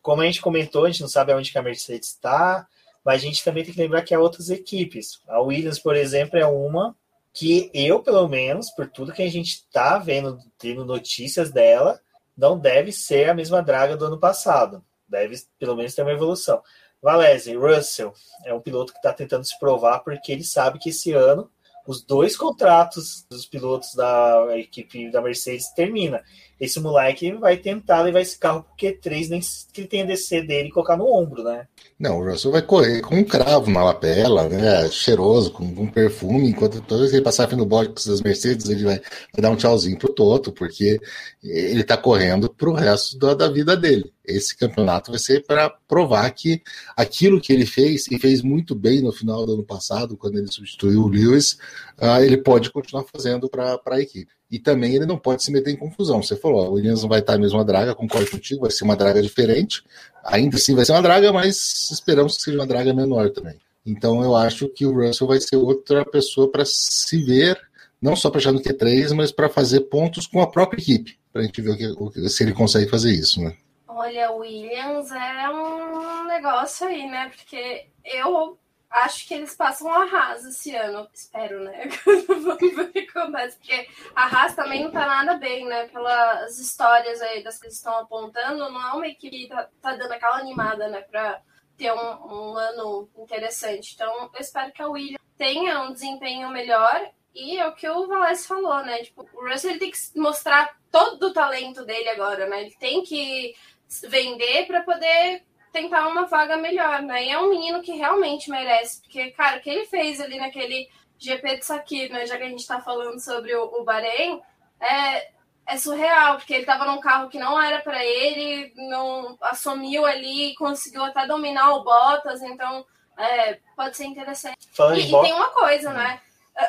Como a gente comentou, a gente não sabe aonde que a Mercedes está, mas a gente também tem que lembrar que há outras equipes. A Williams, por exemplo, é uma que eu, pelo menos, por tudo que a gente está vendo, tendo notícias dela, não deve ser a mesma draga do ano passado. Deve, pelo menos, ter uma evolução. Valese, Russell é um piloto que está tentando se provar porque ele sabe que esse ano os dois contratos dos pilotos da equipe da Mercedes termina. Esse moleque vai tentar levar esse carro pro Q3, nem que ele tenha DC dele e colocar no ombro, né? Não, o Russell vai correr com um cravo na lapela, né? Cheiroso, com um perfume, enquanto toda vez que ele passar no box das Mercedes, ele vai, vai, dar um tchauzinho pro Toto, porque ele tá correndo pro resto da, da vida dele. Esse campeonato vai ser para provar que aquilo que ele fez, e fez muito bem no final do ano passado, quando ele substituiu o Lewis, uh, ele pode continuar fazendo para a equipe. E também ele não pode se meter em confusão. Você falou, o Williams não vai estar a mesma draga, concordo contigo, vai ser uma draga diferente. Ainda assim vai ser uma draga, mas esperamos que seja uma draga menor também. Então eu acho que o Russell vai ser outra pessoa para se ver, não só para chegar no Q3, mas para fazer pontos com a própria equipe, para a gente ver o que, se ele consegue fazer isso, né? Olha, Williams é um negócio aí, né? Porque eu acho que eles passam a Haas esse ano. Espero, né? (laughs) Vamos ver o que acontece. Porque a Haas também não tá nada bem, né? Pelas histórias aí das que eles estão apontando, não é uma equipe que tá, tá dando aquela animada, né? Pra ter um, um, ano interessante. Então, eu espero que a Williams tenha um desempenho melhor. E é o que o Valés falou, né? Tipo, o Russell tem que mostrar todo o talento dele agora, né? Ele tem que vender para poder tentar uma vaga melhor, né? E é um menino que realmente merece, porque, cara, o que ele fez ali naquele GP de Sakir, né? Já que a gente tá falando sobre o, o Bahrein, é, é surreal, porque ele tava num carro que não era para ele, não assumiu ali, conseguiu até dominar o Bottas, então é, pode ser interessante. e, e tem uma coisa, né?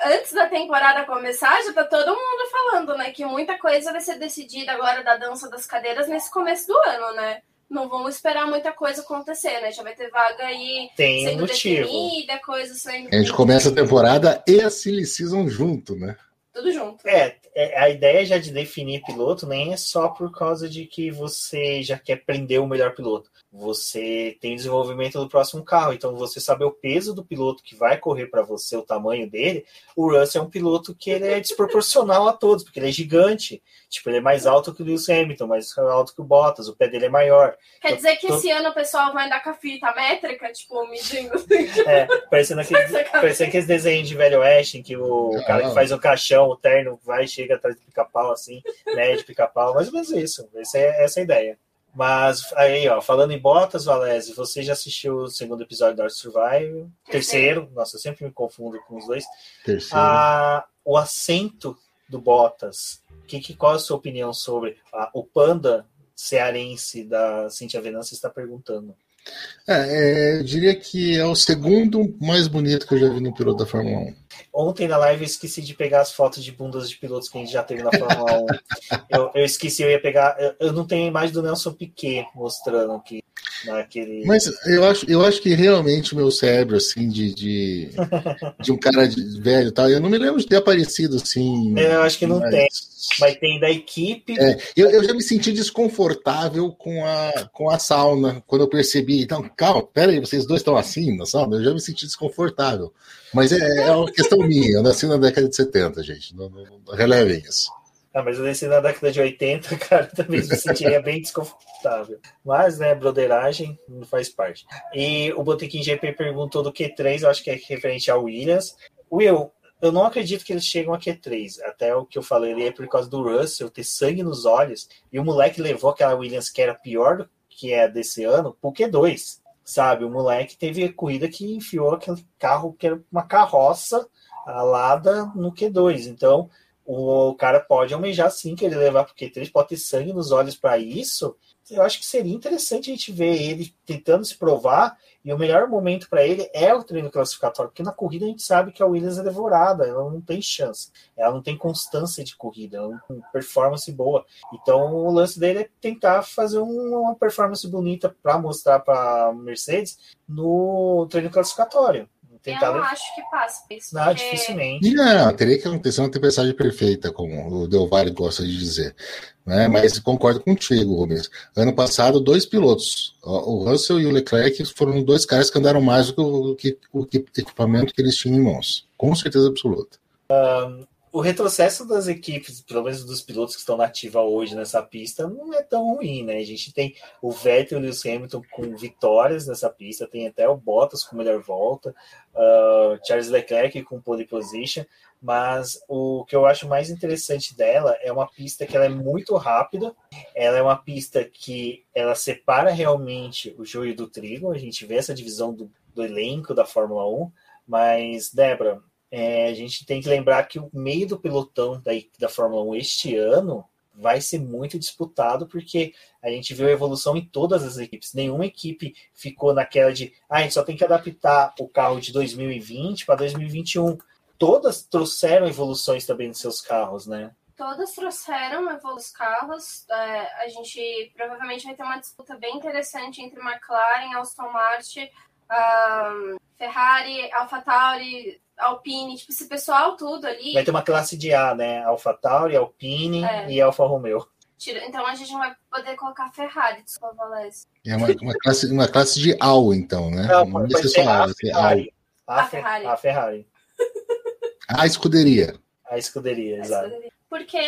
Antes da temporada começar, já tá todo mundo falando, né? Que muita coisa vai ser decidida agora da dança das cadeiras nesse começo do ano, né? não vamos esperar muita coisa acontecer, né? Já vai ter vaga aí Tem sendo motivo. definida, coisa sendo. A gente começa a temporada e a Silly Season junto, né? Tudo junto. É, é, a ideia já de definir piloto nem é só por causa de que você já quer prender o melhor piloto. Você tem desenvolvimento do próximo carro, então você sabe o peso do piloto que vai correr para você, o tamanho dele. O Russell é um piloto que ele é desproporcional a todos, porque ele é gigante. Tipo, ele é mais alto que o Lewis Hamilton, mais alto que o Bottas, o pé dele é maior. Quer dizer que tô... esse ano o pessoal vai andar com a fita métrica, tipo, medindo. É, parecendo (laughs) aqueles, parecendo aqueles desenhos de velho Oeste, em que o cara que faz o caixão, o terno, vai e chega atrás do pica-pau, assim, mede pica-pau, mais ou menos isso. Essa é, essa é a ideia. Mas aí, ó, falando em Botas, Valese, você já assistiu o segundo episódio da Art Survival? Terceiro, nossa, eu sempre me confundo com os dois. Terceiro. Ah, o assento do Botas. Que, que, qual a sua opinião sobre ah, o panda cearense da Cintia Venâncio está perguntando? É, é, eu diria que é o segundo mais bonito que eu já vi no piloto da Fórmula 1. Ontem na live eu esqueci de pegar as fotos de bundas de pilotos que a gente já teve na Fórmula 1. eu, eu, esqueci, eu ia pegar. Eu, eu, não tenho a imagem do Nelson Piquet mostrando aqui. Naquele... Mas eu acho, eu acho que realmente o meu cérebro, assim, de, de, (laughs) de um cara de, velho tal, eu não me lembro de ter aparecido assim. É, eu acho que não mas... tem. Mas tem da equipe. É, eu, eu já me senti desconfortável com a, com a sauna quando eu percebi. Então, calma, peraí, vocês dois estão assim na sauna? Eu já me senti desconfortável. Mas é, é uma questão minha. Eu nasci na década de 70, gente. Não, não, não relevem isso. Ah, mas eu nasci na década de 80, (laughs) cara, também me sentiria bem desconfortável. Mas, né, broderagem não faz parte. E o Botequim GP perguntou do Q3, eu acho que é referente ao Williams. Will, eu não acredito que eles chegam a Q3. Até o que eu falei ali é por causa do Russell ter sangue nos olhos. E o moleque levou aquela Williams que era pior do que é desse ano pro Q2 sabe? O moleque teve corrida que enfiou aquele carro que era uma carroça alada no Q2. Então, o cara pode almejar sim que ele levar, porque ele pode ter sangue nos olhos para isso. Eu acho que seria interessante a gente ver ele tentando se provar, e o melhor momento para ele é o treino classificatório, porque na corrida a gente sabe que a Williams é devorada, ela não tem chance, ela não tem constância de corrida, ela não tem performance boa. Então o lance dele é tentar fazer uma performance bonita para mostrar para Mercedes no treino classificatório. Tentar... Eu não acho que passa isso. Não, porque... dificilmente. Não, teria que acontecer uma tempestade perfeita, como o Del Valle gosta de dizer. Né? Mas concordo contigo, Rubens. Ano passado, dois pilotos, o Russell e o Leclerc, foram dois caras que andaram mais do que o, que, o equipamento que eles tinham em mãos. Com certeza absoluta. Um, o retrocesso das equipes, pelo menos dos pilotos que estão na ativa hoje nessa pista, não é tão ruim, né? A gente tem o Vettel e o Hamilton com vitórias nessa pista, tem até o Bottas com melhor volta, uh, Charles Leclerc com pole position, mas o que eu acho mais interessante dela é uma pista que ela é muito rápida, ela é uma pista que ela separa realmente o joio do trigo, a gente vê essa divisão do, do elenco da Fórmula 1, mas, Débora, é, a gente tem que lembrar que o meio do pelotão da, da Fórmula 1 este ano vai ser muito disputado, porque a gente viu a evolução em todas as equipes. Nenhuma equipe ficou naquela de ah, a gente só tem que adaptar o carro de 2020 para 2021. Todas trouxeram evoluções também nos seus carros, né? Todas trouxeram evoluções carros. É, a gente provavelmente vai ter uma disputa bem interessante entre McLaren, Aston Martin, um, Ferrari, AlphaTauri, Alpine, tipo, esse pessoal tudo ali. Vai ter uma classe de A, né? AlphaTauri, Alpine é. e Alfa Romeo. Então a gente não vai poder colocar Ferrari, desculpa, Valécio. É uma, uma, classe, uma classe de AL, então, né? Não, não vai ser a, Ferrari. A, a, Ferrari. A Ferrari. A escuderia. A escuderia, exato. Porque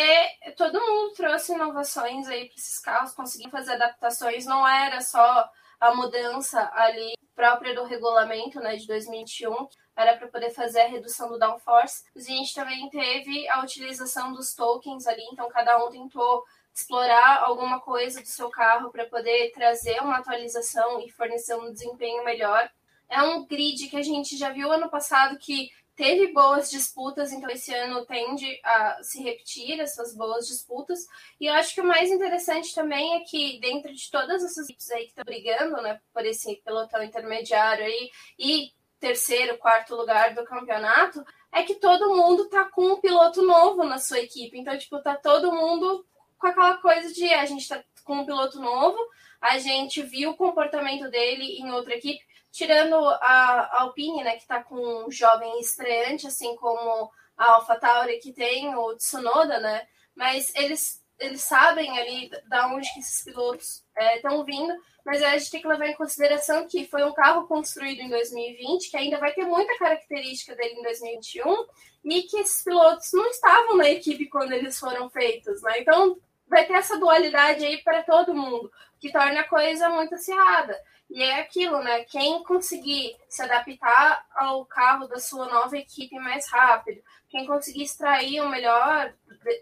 todo mundo trouxe inovações aí para esses carros, conseguiu fazer adaptações, não era só a mudança ali própria do regulamento né, de 2021, era para poder fazer a redução do downforce. A gente também teve a utilização dos tokens ali, então cada um tentou explorar alguma coisa do seu carro para poder trazer uma atualização e fornecer um desempenho melhor. É um grid que a gente já viu ano passado que teve boas disputas, então esse ano tende a se repetir essas boas disputas. E eu acho que o mais interessante também é que dentro de todas essas equipes aí que estão brigando, né, por esse pelotão intermediário aí e terceiro, quarto lugar do campeonato, é que todo mundo tá com um piloto novo na sua equipe. Então, tipo, tá todo mundo com aquela coisa de a gente tá com um piloto novo, a gente viu o comportamento dele em outra equipe, tirando a Alpine, né, que está com um jovem estreante, assim como a AlphaTauri, que tem o Tsunoda, né, mas eles, eles sabem ali da onde que esses pilotos estão é, vindo, mas a gente tem que levar em consideração que foi um carro construído em 2020, que ainda vai ter muita característica dele em 2021, e que esses pilotos não estavam na equipe quando eles foram feitos, né, então vai ter essa dualidade aí para todo mundo, que torna a coisa muito acirrada. E é aquilo, né? Quem conseguir se adaptar ao carro da sua nova equipe mais rápido, quem conseguir extrair o melhor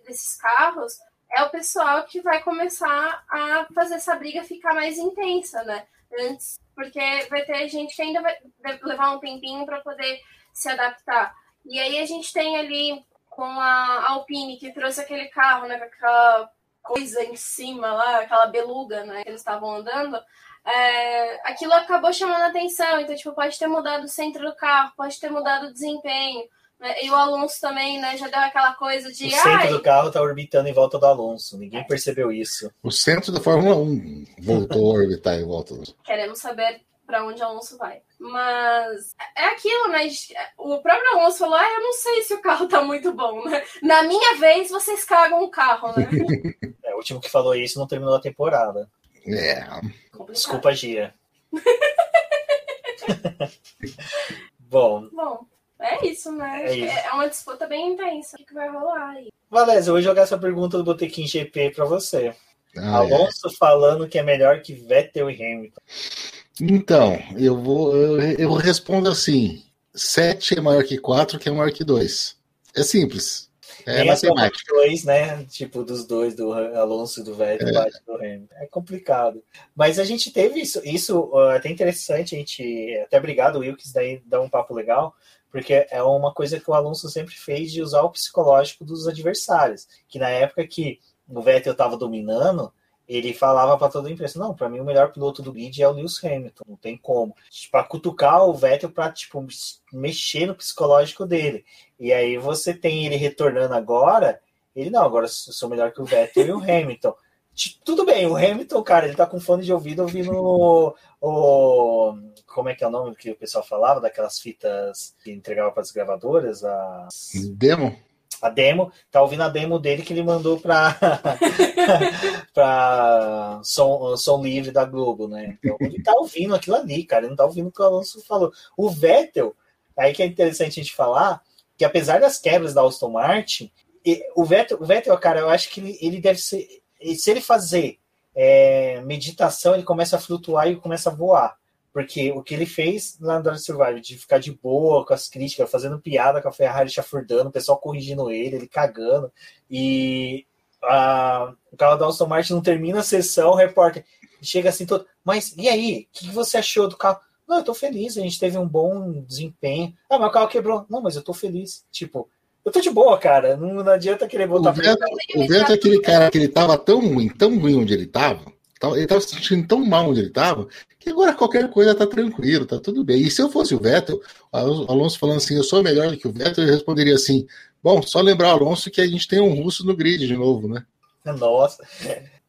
desses carros, é o pessoal que vai começar a fazer essa briga ficar mais intensa, né? Antes, porque vai ter gente que ainda vai levar um tempinho para poder se adaptar. E aí a gente tem ali com a Alpine que trouxe aquele carro, né, com aquela coisa em cima lá, aquela beluga, né, que eles estavam andando é, aquilo acabou chamando a atenção. Então, tipo, pode ter mudado o centro do carro, pode ter mudado o desempenho. Né? E o Alonso também, né, já deu aquela coisa de. O centro do carro tá orbitando em volta do Alonso. Ninguém percebeu isso. O centro da Fórmula 1 voltou a orbitar em volta do. Queremos saber para onde o Alonso vai. Mas é aquilo, né? O próprio Alonso falou: ah, eu não sei se o carro tá muito bom, né? Na minha vez, vocês cagam o carro, né? (laughs) é, o último que falou isso não terminou a temporada. É. Desculpa, Gia. (laughs) Bom. Bom, é isso, né? É, isso. é uma disputa bem intensa. O que vai rolar aí? Valézia, eu vou jogar essa pergunta do Botequim GP para você. Ah, Alonso é. falando que é melhor que Vettel e Hamilton. Então, eu vou eu, eu respondo assim: 7 é maior que 4, que é maior que 2. É simples. É Nem matemática. Dois, né? Tipo, dos dois, do Alonso e do Vettel, é. do Hamilton. É complicado. Mas a gente teve isso, isso é até interessante, a gente, até obrigado, Wilkes, daí dá um papo legal, porque é uma coisa que o Alonso sempre fez de usar o psicológico dos adversários. Que na época que o Vettel estava dominando, ele falava para toda a imprensa: não, para mim o melhor piloto do grid é o Lewis Hamilton, não tem como. Para cutucar o Vettel para tipo, mexer no psicológico dele. E aí você tem ele retornando agora, ele não, agora eu sou melhor que o Vettel e o (laughs) Hamilton. Tudo bem, o Hamilton, cara, ele tá com fone de ouvido ouvindo o, o. Como é que é o nome que o pessoal falava? Daquelas fitas que entregava para as gravadoras? As... Demo? A demo, tá ouvindo a demo dele que ele mandou para (laughs) para som, som livre da Globo, né? Então ele tá ouvindo aquilo ali, cara, ele não tá ouvindo o que o Alonso falou. O Vettel, aí que é interessante a gente falar, que apesar das quebras da Aston Martin, o Vettel, o Vettel, cara, eu acho que ele, ele deve ser, se ele fazer é, meditação, ele começa a flutuar e começa a voar. Porque o que ele fez lá no Drive Survival, de ficar de boa com as críticas, fazendo piada com a Ferrari chafurdando, o pessoal corrigindo ele, ele cagando, e a, o carro da Aston Martin não termina a sessão, o repórter chega assim todo, mas e aí, o que você achou do carro? Não, eu tô feliz, a gente teve um bom desempenho. Ah, mas o carro quebrou. Não, mas eu tô feliz. Tipo, eu tô de boa, cara. Não, não adianta querer voltar o Beto, O Beto é aquele cara que ele tava tão ruim, tão ruim onde ele tava, ele estava se sentindo tão mal onde ele estava, que agora qualquer coisa está tranquilo, está tudo bem. E se eu fosse o Vettel, o Alonso falando assim, eu sou melhor do que o Vettel, eu responderia assim: bom, só lembrar, Alonso, que a gente tem um russo no grid de novo, né? (laughs) Nossa,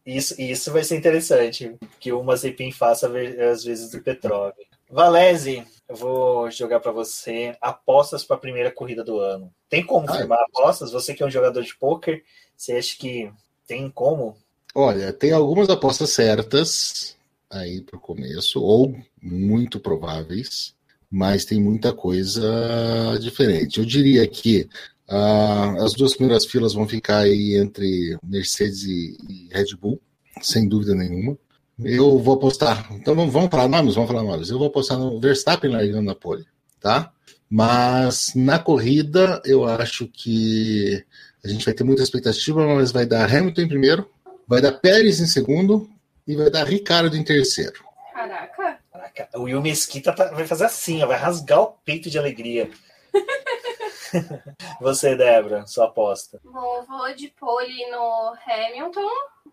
isso, isso vai ser interessante, que o Mazepin faça às vezes do petróleo. Valese, eu vou jogar para você apostas para a primeira corrida do ano. Tem como ah, firmar apostas? Você que é um jogador de pôquer, você acha que tem como Olha, tem algumas apostas certas aí para o começo, ou muito prováveis, mas tem muita coisa diferente. Eu diria que uh, as duas primeiras filas vão ficar aí entre Mercedes e, Red Bull, sem dúvida nenhuma. Eu vou apostar. Então vamos falar nomes, vamos falar nomes. Eu vou apostar no Verstappen largando na pole, tá? Mas na corrida eu acho que a gente vai ter muita expectativa, mas vai dar Hamilton em primeiro, vai dar Pérez em segundo e vai dar Ricardo em terceiro. Caraca. Caraca. O Will Mesquita tá, vai fazer assim, ó, vai rasgar o peito de alegria. (laughs) Você, Débora, sua aposta. Bom, vou de pole no Hamilton,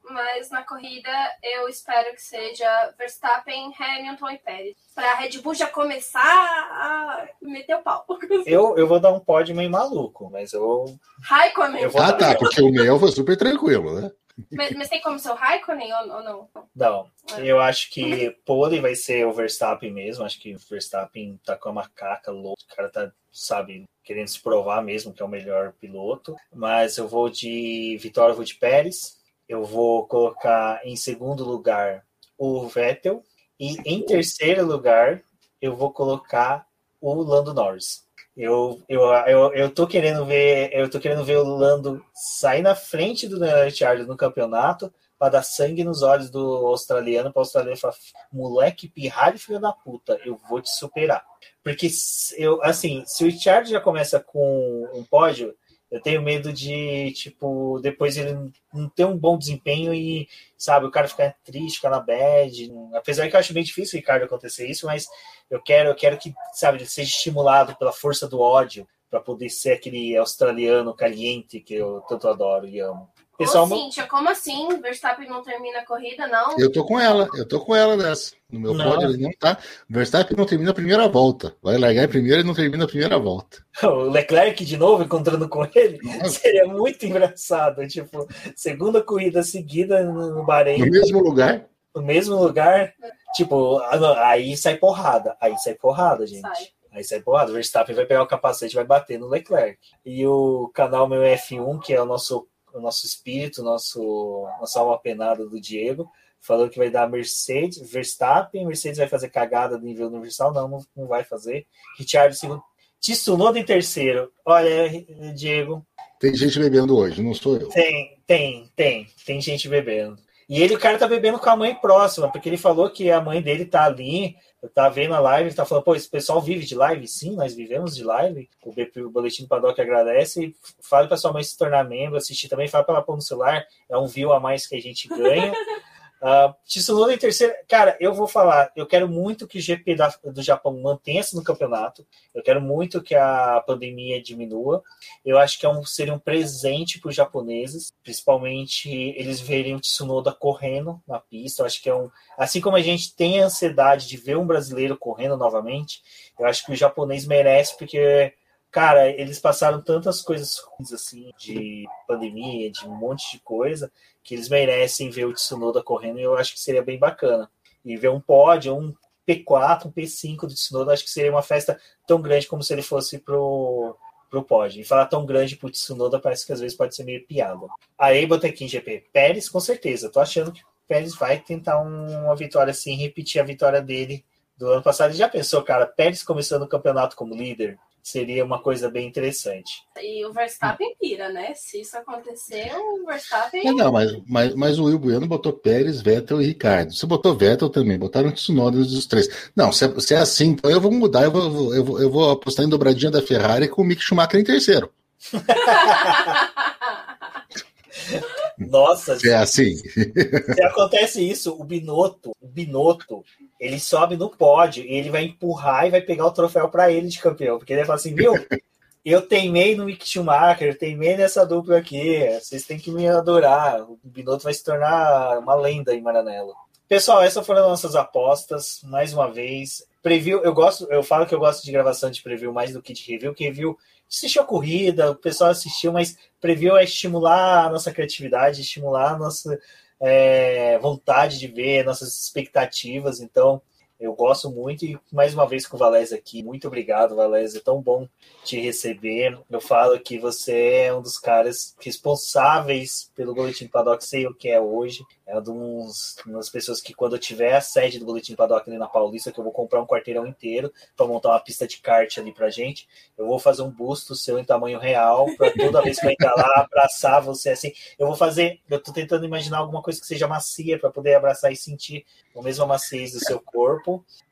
mas na corrida eu espero que seja Verstappen, Hamilton e Pérez. Para a Red Bull já começar a meter o pau. (laughs) Eu, eu vou dar um pódio meio maluco, mas eu. Raikkonen. Eu vou ah, tá, porque o meu foi super tranquilo, né? Mas, mas, tem como ser o Raikkonen ou, ou não? Não. Ah. Eu acho que pole vai ser o Verstappen mesmo. Acho que o Verstappen tá com a macaca louca. O cara tá, sabe, querendo se provar mesmo que é o melhor piloto. Mas eu vou de Vitória, eu vou de Pérez. Eu vou colocar em segundo lugar o Vettel. E em terceiro lugar, eu vou colocar o Lando Norris. Eu, eu, eu, eu tô querendo ver, eu tô querendo ver o Lando sair na frente do Daniel Ricciardo no campeonato para dar sangue nos olhos do australiano, para o australiano falar, moleque pirralho filho da puta, eu vou te superar. Porque eu, assim, se o Richard já começa com um pódio, eu tenho medo de, tipo, depois ele não ter um bom desempenho e, sabe, o cara ficar triste, ficar na bad. Apesar que eu acho bem difícil, Ricardo, acontecer isso, mas eu quero, eu quero que, sabe, ele seja estimulado pela força do ódio para poder ser aquele australiano caliente que eu tanto adoro e amo. Pessoal, Ô, Cíntia, como assim? Verstappen não termina a corrida, não? Eu tô com ela, eu tô com ela nessa. No meu não. pódio ele não tá. Verstappen não termina a primeira volta. Vai largar em primeiro e não termina a primeira volta. (laughs) O Leclerc de novo encontrando com ele Nossa. seria muito engraçado. Tipo, segunda corrida seguida no Bahrein. No mesmo lugar? No mesmo lugar. Tipo, aí sai porrada. Aí sai porrada, gente. Sai. Aí sai porrada. O Verstappen vai pegar o capacete e vai bater no Leclerc. E o canal meu F1, que é o nosso o nosso espírito, nosso, nossa alma penada do Diego, falou que vai dar Mercedes, Verstappen, Mercedes vai fazer cagada do nível universal, não, não, vai fazer. Richard segundo, Tsunoda em terceiro. Olha, Diego. Tem gente bebendo hoje, não sou eu. Tem, tem, tem, tem gente bebendo. E ele, o cara tá bebendo com a mãe próxima, porque ele falou que a mãe dele tá ali, tá vendo a live, tá falando, pô, esse pessoal vive de live? Sim, nós vivemos de live. O, BP, o Boletim do Paddock agradece. Fale pra sua mãe se tornar membro, assistir também, fala pra ela pôr no celular, é um view a mais que a gente ganha. (laughs) Uh, Tsunoda em terceiro. Cara, eu vou falar. Eu quero muito que o GP da, do Japão mantenha-se no campeonato. Eu quero muito que a pandemia diminua. Eu acho que é um, seria um presente para os japoneses, principalmente eles verem o Tsunoda correndo na pista. Eu acho que é um. Assim como a gente tem a ansiedade de ver um brasileiro correndo novamente, eu acho que o japonês merece, porque cara, eles passaram tantas coisas ruins, assim, de pandemia, de um monte de coisa, que eles merecem ver o Tsunoda correndo e eu acho que seria bem bacana. E ver um pódio, um P4, um P5 do Tsunoda, acho que seria uma festa tão grande como se ele fosse pro, pro pódio. E falar tão grande pro Tsunoda parece que às vezes pode ser meio piada. Aí botei aqui em GP. Pérez, com certeza. Tô achando que Pérez vai tentar uma vitória assim, repetir a vitória dele do ano passado. Já pensou, cara, Pérez começando o campeonato como líder? seria uma coisa bem interessante. E o Verstappen pira, né? Se isso acontecer, o Verstappen. É, não, mas, mas, mas o Will Bueno botou Pérez, Vettel e Ricardo. Você botou Vettel também, botaram Tsunoda dos três. Não, se é, se é assim, então eu vou mudar, eu vou, eu, vou, eu vou apostar em dobradinha da Ferrari com o Mick Schumacher em terceiro. (laughs) (laughs) Nossa, é assim. Se acontece isso, o Binotto, o Binotto, ele sobe no pódio e ele vai empurrar e vai pegar o troféu para ele de campeão, porque ele vai falar assim, viu? Eu teimei no Mick Schumacher, eu teimei nessa dupla aqui, vocês têm que me adorar. O Binotto vai se tornar uma lenda em Maranello. Pessoal, essas foram as nossas apostas, mais uma vez. Preview, eu gosto, eu falo que eu gosto de gravação de preview mais do que de review, que review assistiu a corrida, o pessoal assistiu, mas preview é estimular a nossa criatividade, estimular a nossa é, vontade de ver, nossas expectativas. Então, eu gosto muito e mais uma vez com o Valese aqui. Muito obrigado, Valese. É tão bom te receber. Eu falo que você é um dos caras responsáveis pelo Boletim Paddock ser o que é hoje. É uma das pessoas que, quando eu tiver a sede do Boletim Paddock ali na Paulista, que eu vou comprar um quarteirão inteiro para montar uma pista de kart ali pra gente, eu vou fazer um busto seu em tamanho real para toda vez que eu entrar lá, abraçar você assim. Eu vou fazer, eu tô tentando imaginar alguma coisa que seja macia para poder abraçar e sentir a mesma maciez do seu corpo,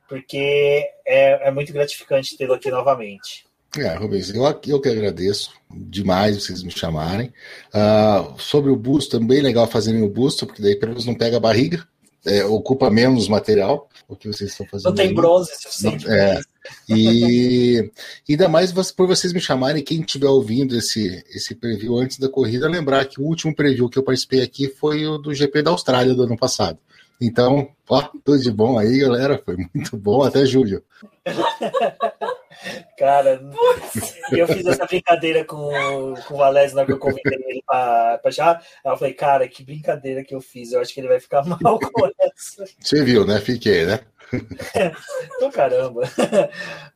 porque é, é muito gratificante tê-lo aqui novamente. É, Rubens, eu, eu que agradeço demais vocês me chamarem. Uh, sobre o busto, é bem legal fazerem o busto, porque daí pelo menos não pega a barriga, é, ocupa menos material o que vocês estão fazendo. Não tem bronze suficiente. É, e (laughs) ainda mais por vocês me chamarem, quem estiver ouvindo esse, esse preview antes da corrida, lembrar que o último preview que eu participei aqui foi o do GP da Austrália do ano passado. Então, ó, tudo de bom aí, galera. Foi muito bom, até julho. (laughs) Cara, eu fiz essa brincadeira com, com o Valézio na hora que eu convidei ele pra, já. Eu falei, cara, que brincadeira que eu fiz. Eu acho que ele vai ficar mal com (laughs) essa. Você viu, né? Fiquei, né? (laughs) Então, caramba.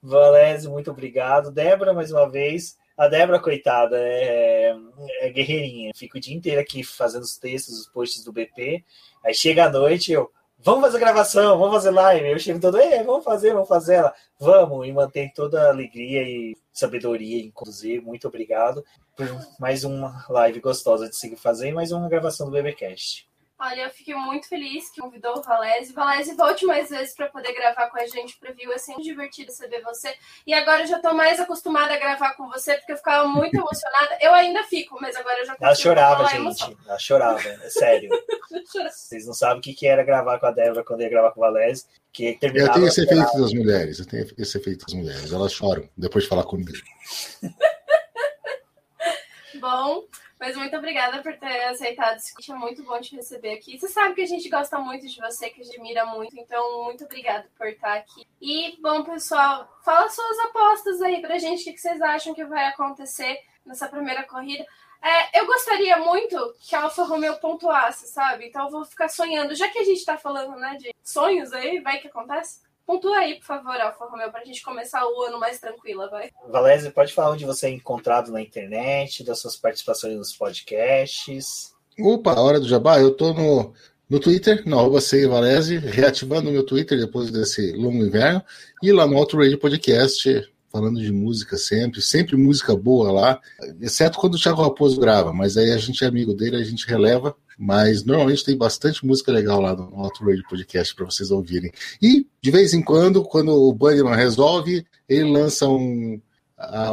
Valésio, muito obrigado. Débora, mais uma vez. A Débora, coitada, é, é, guerreirinha. Fica o dia inteiro aqui fazendo os textos, os posts do BP. Aí chega a noite, eu, vamos fazer gravação, vamos fazer live. Eu chego todo, vamos fazer, vamos fazer ela. Vamos, e mantém toda a alegria e sabedoria em conduzir. Muito obrigado por mais uma live gostosa de seguir fazendo, mais uma gravação do BBcast. Olha, eu fiquei muito feliz que convidou o Valese. Valese, volte mais vezes para poder gravar com a gente preview. É sempre divertido saber você. E agora eu já estou mais acostumada a gravar com você, porque eu ficava muito (laughs) emocionada. Eu ainda fico, mas agora eu já Ela chorava, gente. Ela chorava, é sério. (laughs) Vocês não sabem o que era gravar com a Débora quando ia gravar com o Valese. Que terminava eu tenho esse efeito das mulheres. Eu tenho esse efeito das mulheres. Elas choram depois de falar comigo. (laughs) Bom, mas muito obrigada por ter aceitado esse convite. É muito bom te receber aqui. Você sabe que a gente gosta muito de você, que admira muito. Então, muito obrigada por estar aqui. E, bom, pessoal, fala suas apostas aí pra gente. O que vocês acham que vai acontecer nessa primeira corrida? É, eu gostaria muito que a Alfa Romeo pontuasse, sabe? Então eu vou ficar sonhando. Já que a gente tá falando, né, de sonhos aí, vai que acontece. Pontua aí, por favor, Alfa Romeo, para a gente começar o ano mais tranquila, vai. Valézia, pode falar onde você é encontrado na internet, das suas participações nos podcasts. Opa, hora do jabá, eu tô no, no Twitter, no arroba Valese, reativando o meu Twitter depois desse longo inverno, e lá no Auto Radio Podcast, falando de música sempre, sempre música boa lá, exceto quando o Thiago Raposo grava, mas aí a gente é amigo dele, a gente releva mas normalmente tem bastante música legal lá no Radio Podcast para vocês ouvirem. E, de vez em quando, quando o Bunnyman resolve, ele lança um,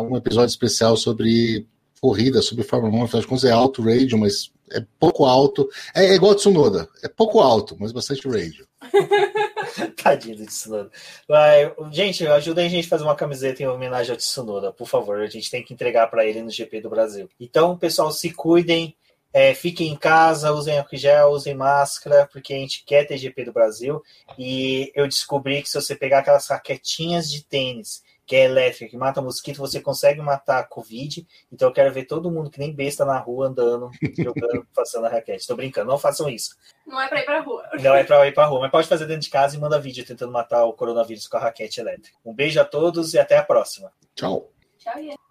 um episódio especial sobre corrida, sobre Fórmula 1. Afinal de contas, é Auto Radio, mas É pouco alto. É, é igual a Tsunoda. É pouco alto, mas bastante radio. (laughs) Tadinho do Tsunoda. Vai, gente, ajuda a gente a fazer uma camiseta em homenagem ao Tsunoda, por favor. A gente tem que entregar para ele no GP do Brasil. Então, pessoal, se cuidem. É, fiquem em casa, usem álcool gel, usem máscara, porque a gente quer ter GP do Brasil. E eu descobri que se você pegar aquelas raquetinhas de tênis que é elétrica, que mata mosquito, você consegue matar a Covid. Então eu quero ver todo mundo que nem besta na rua andando, jogando, (laughs) passando a raquete. Estou brincando, não façam isso. Não é para ir para rua. Não é para ir para rua, mas pode fazer dentro de casa e manda vídeo tentando matar o coronavírus com a raquete elétrica. Um beijo a todos e até a próxima. Tchau. Tchau, Ian.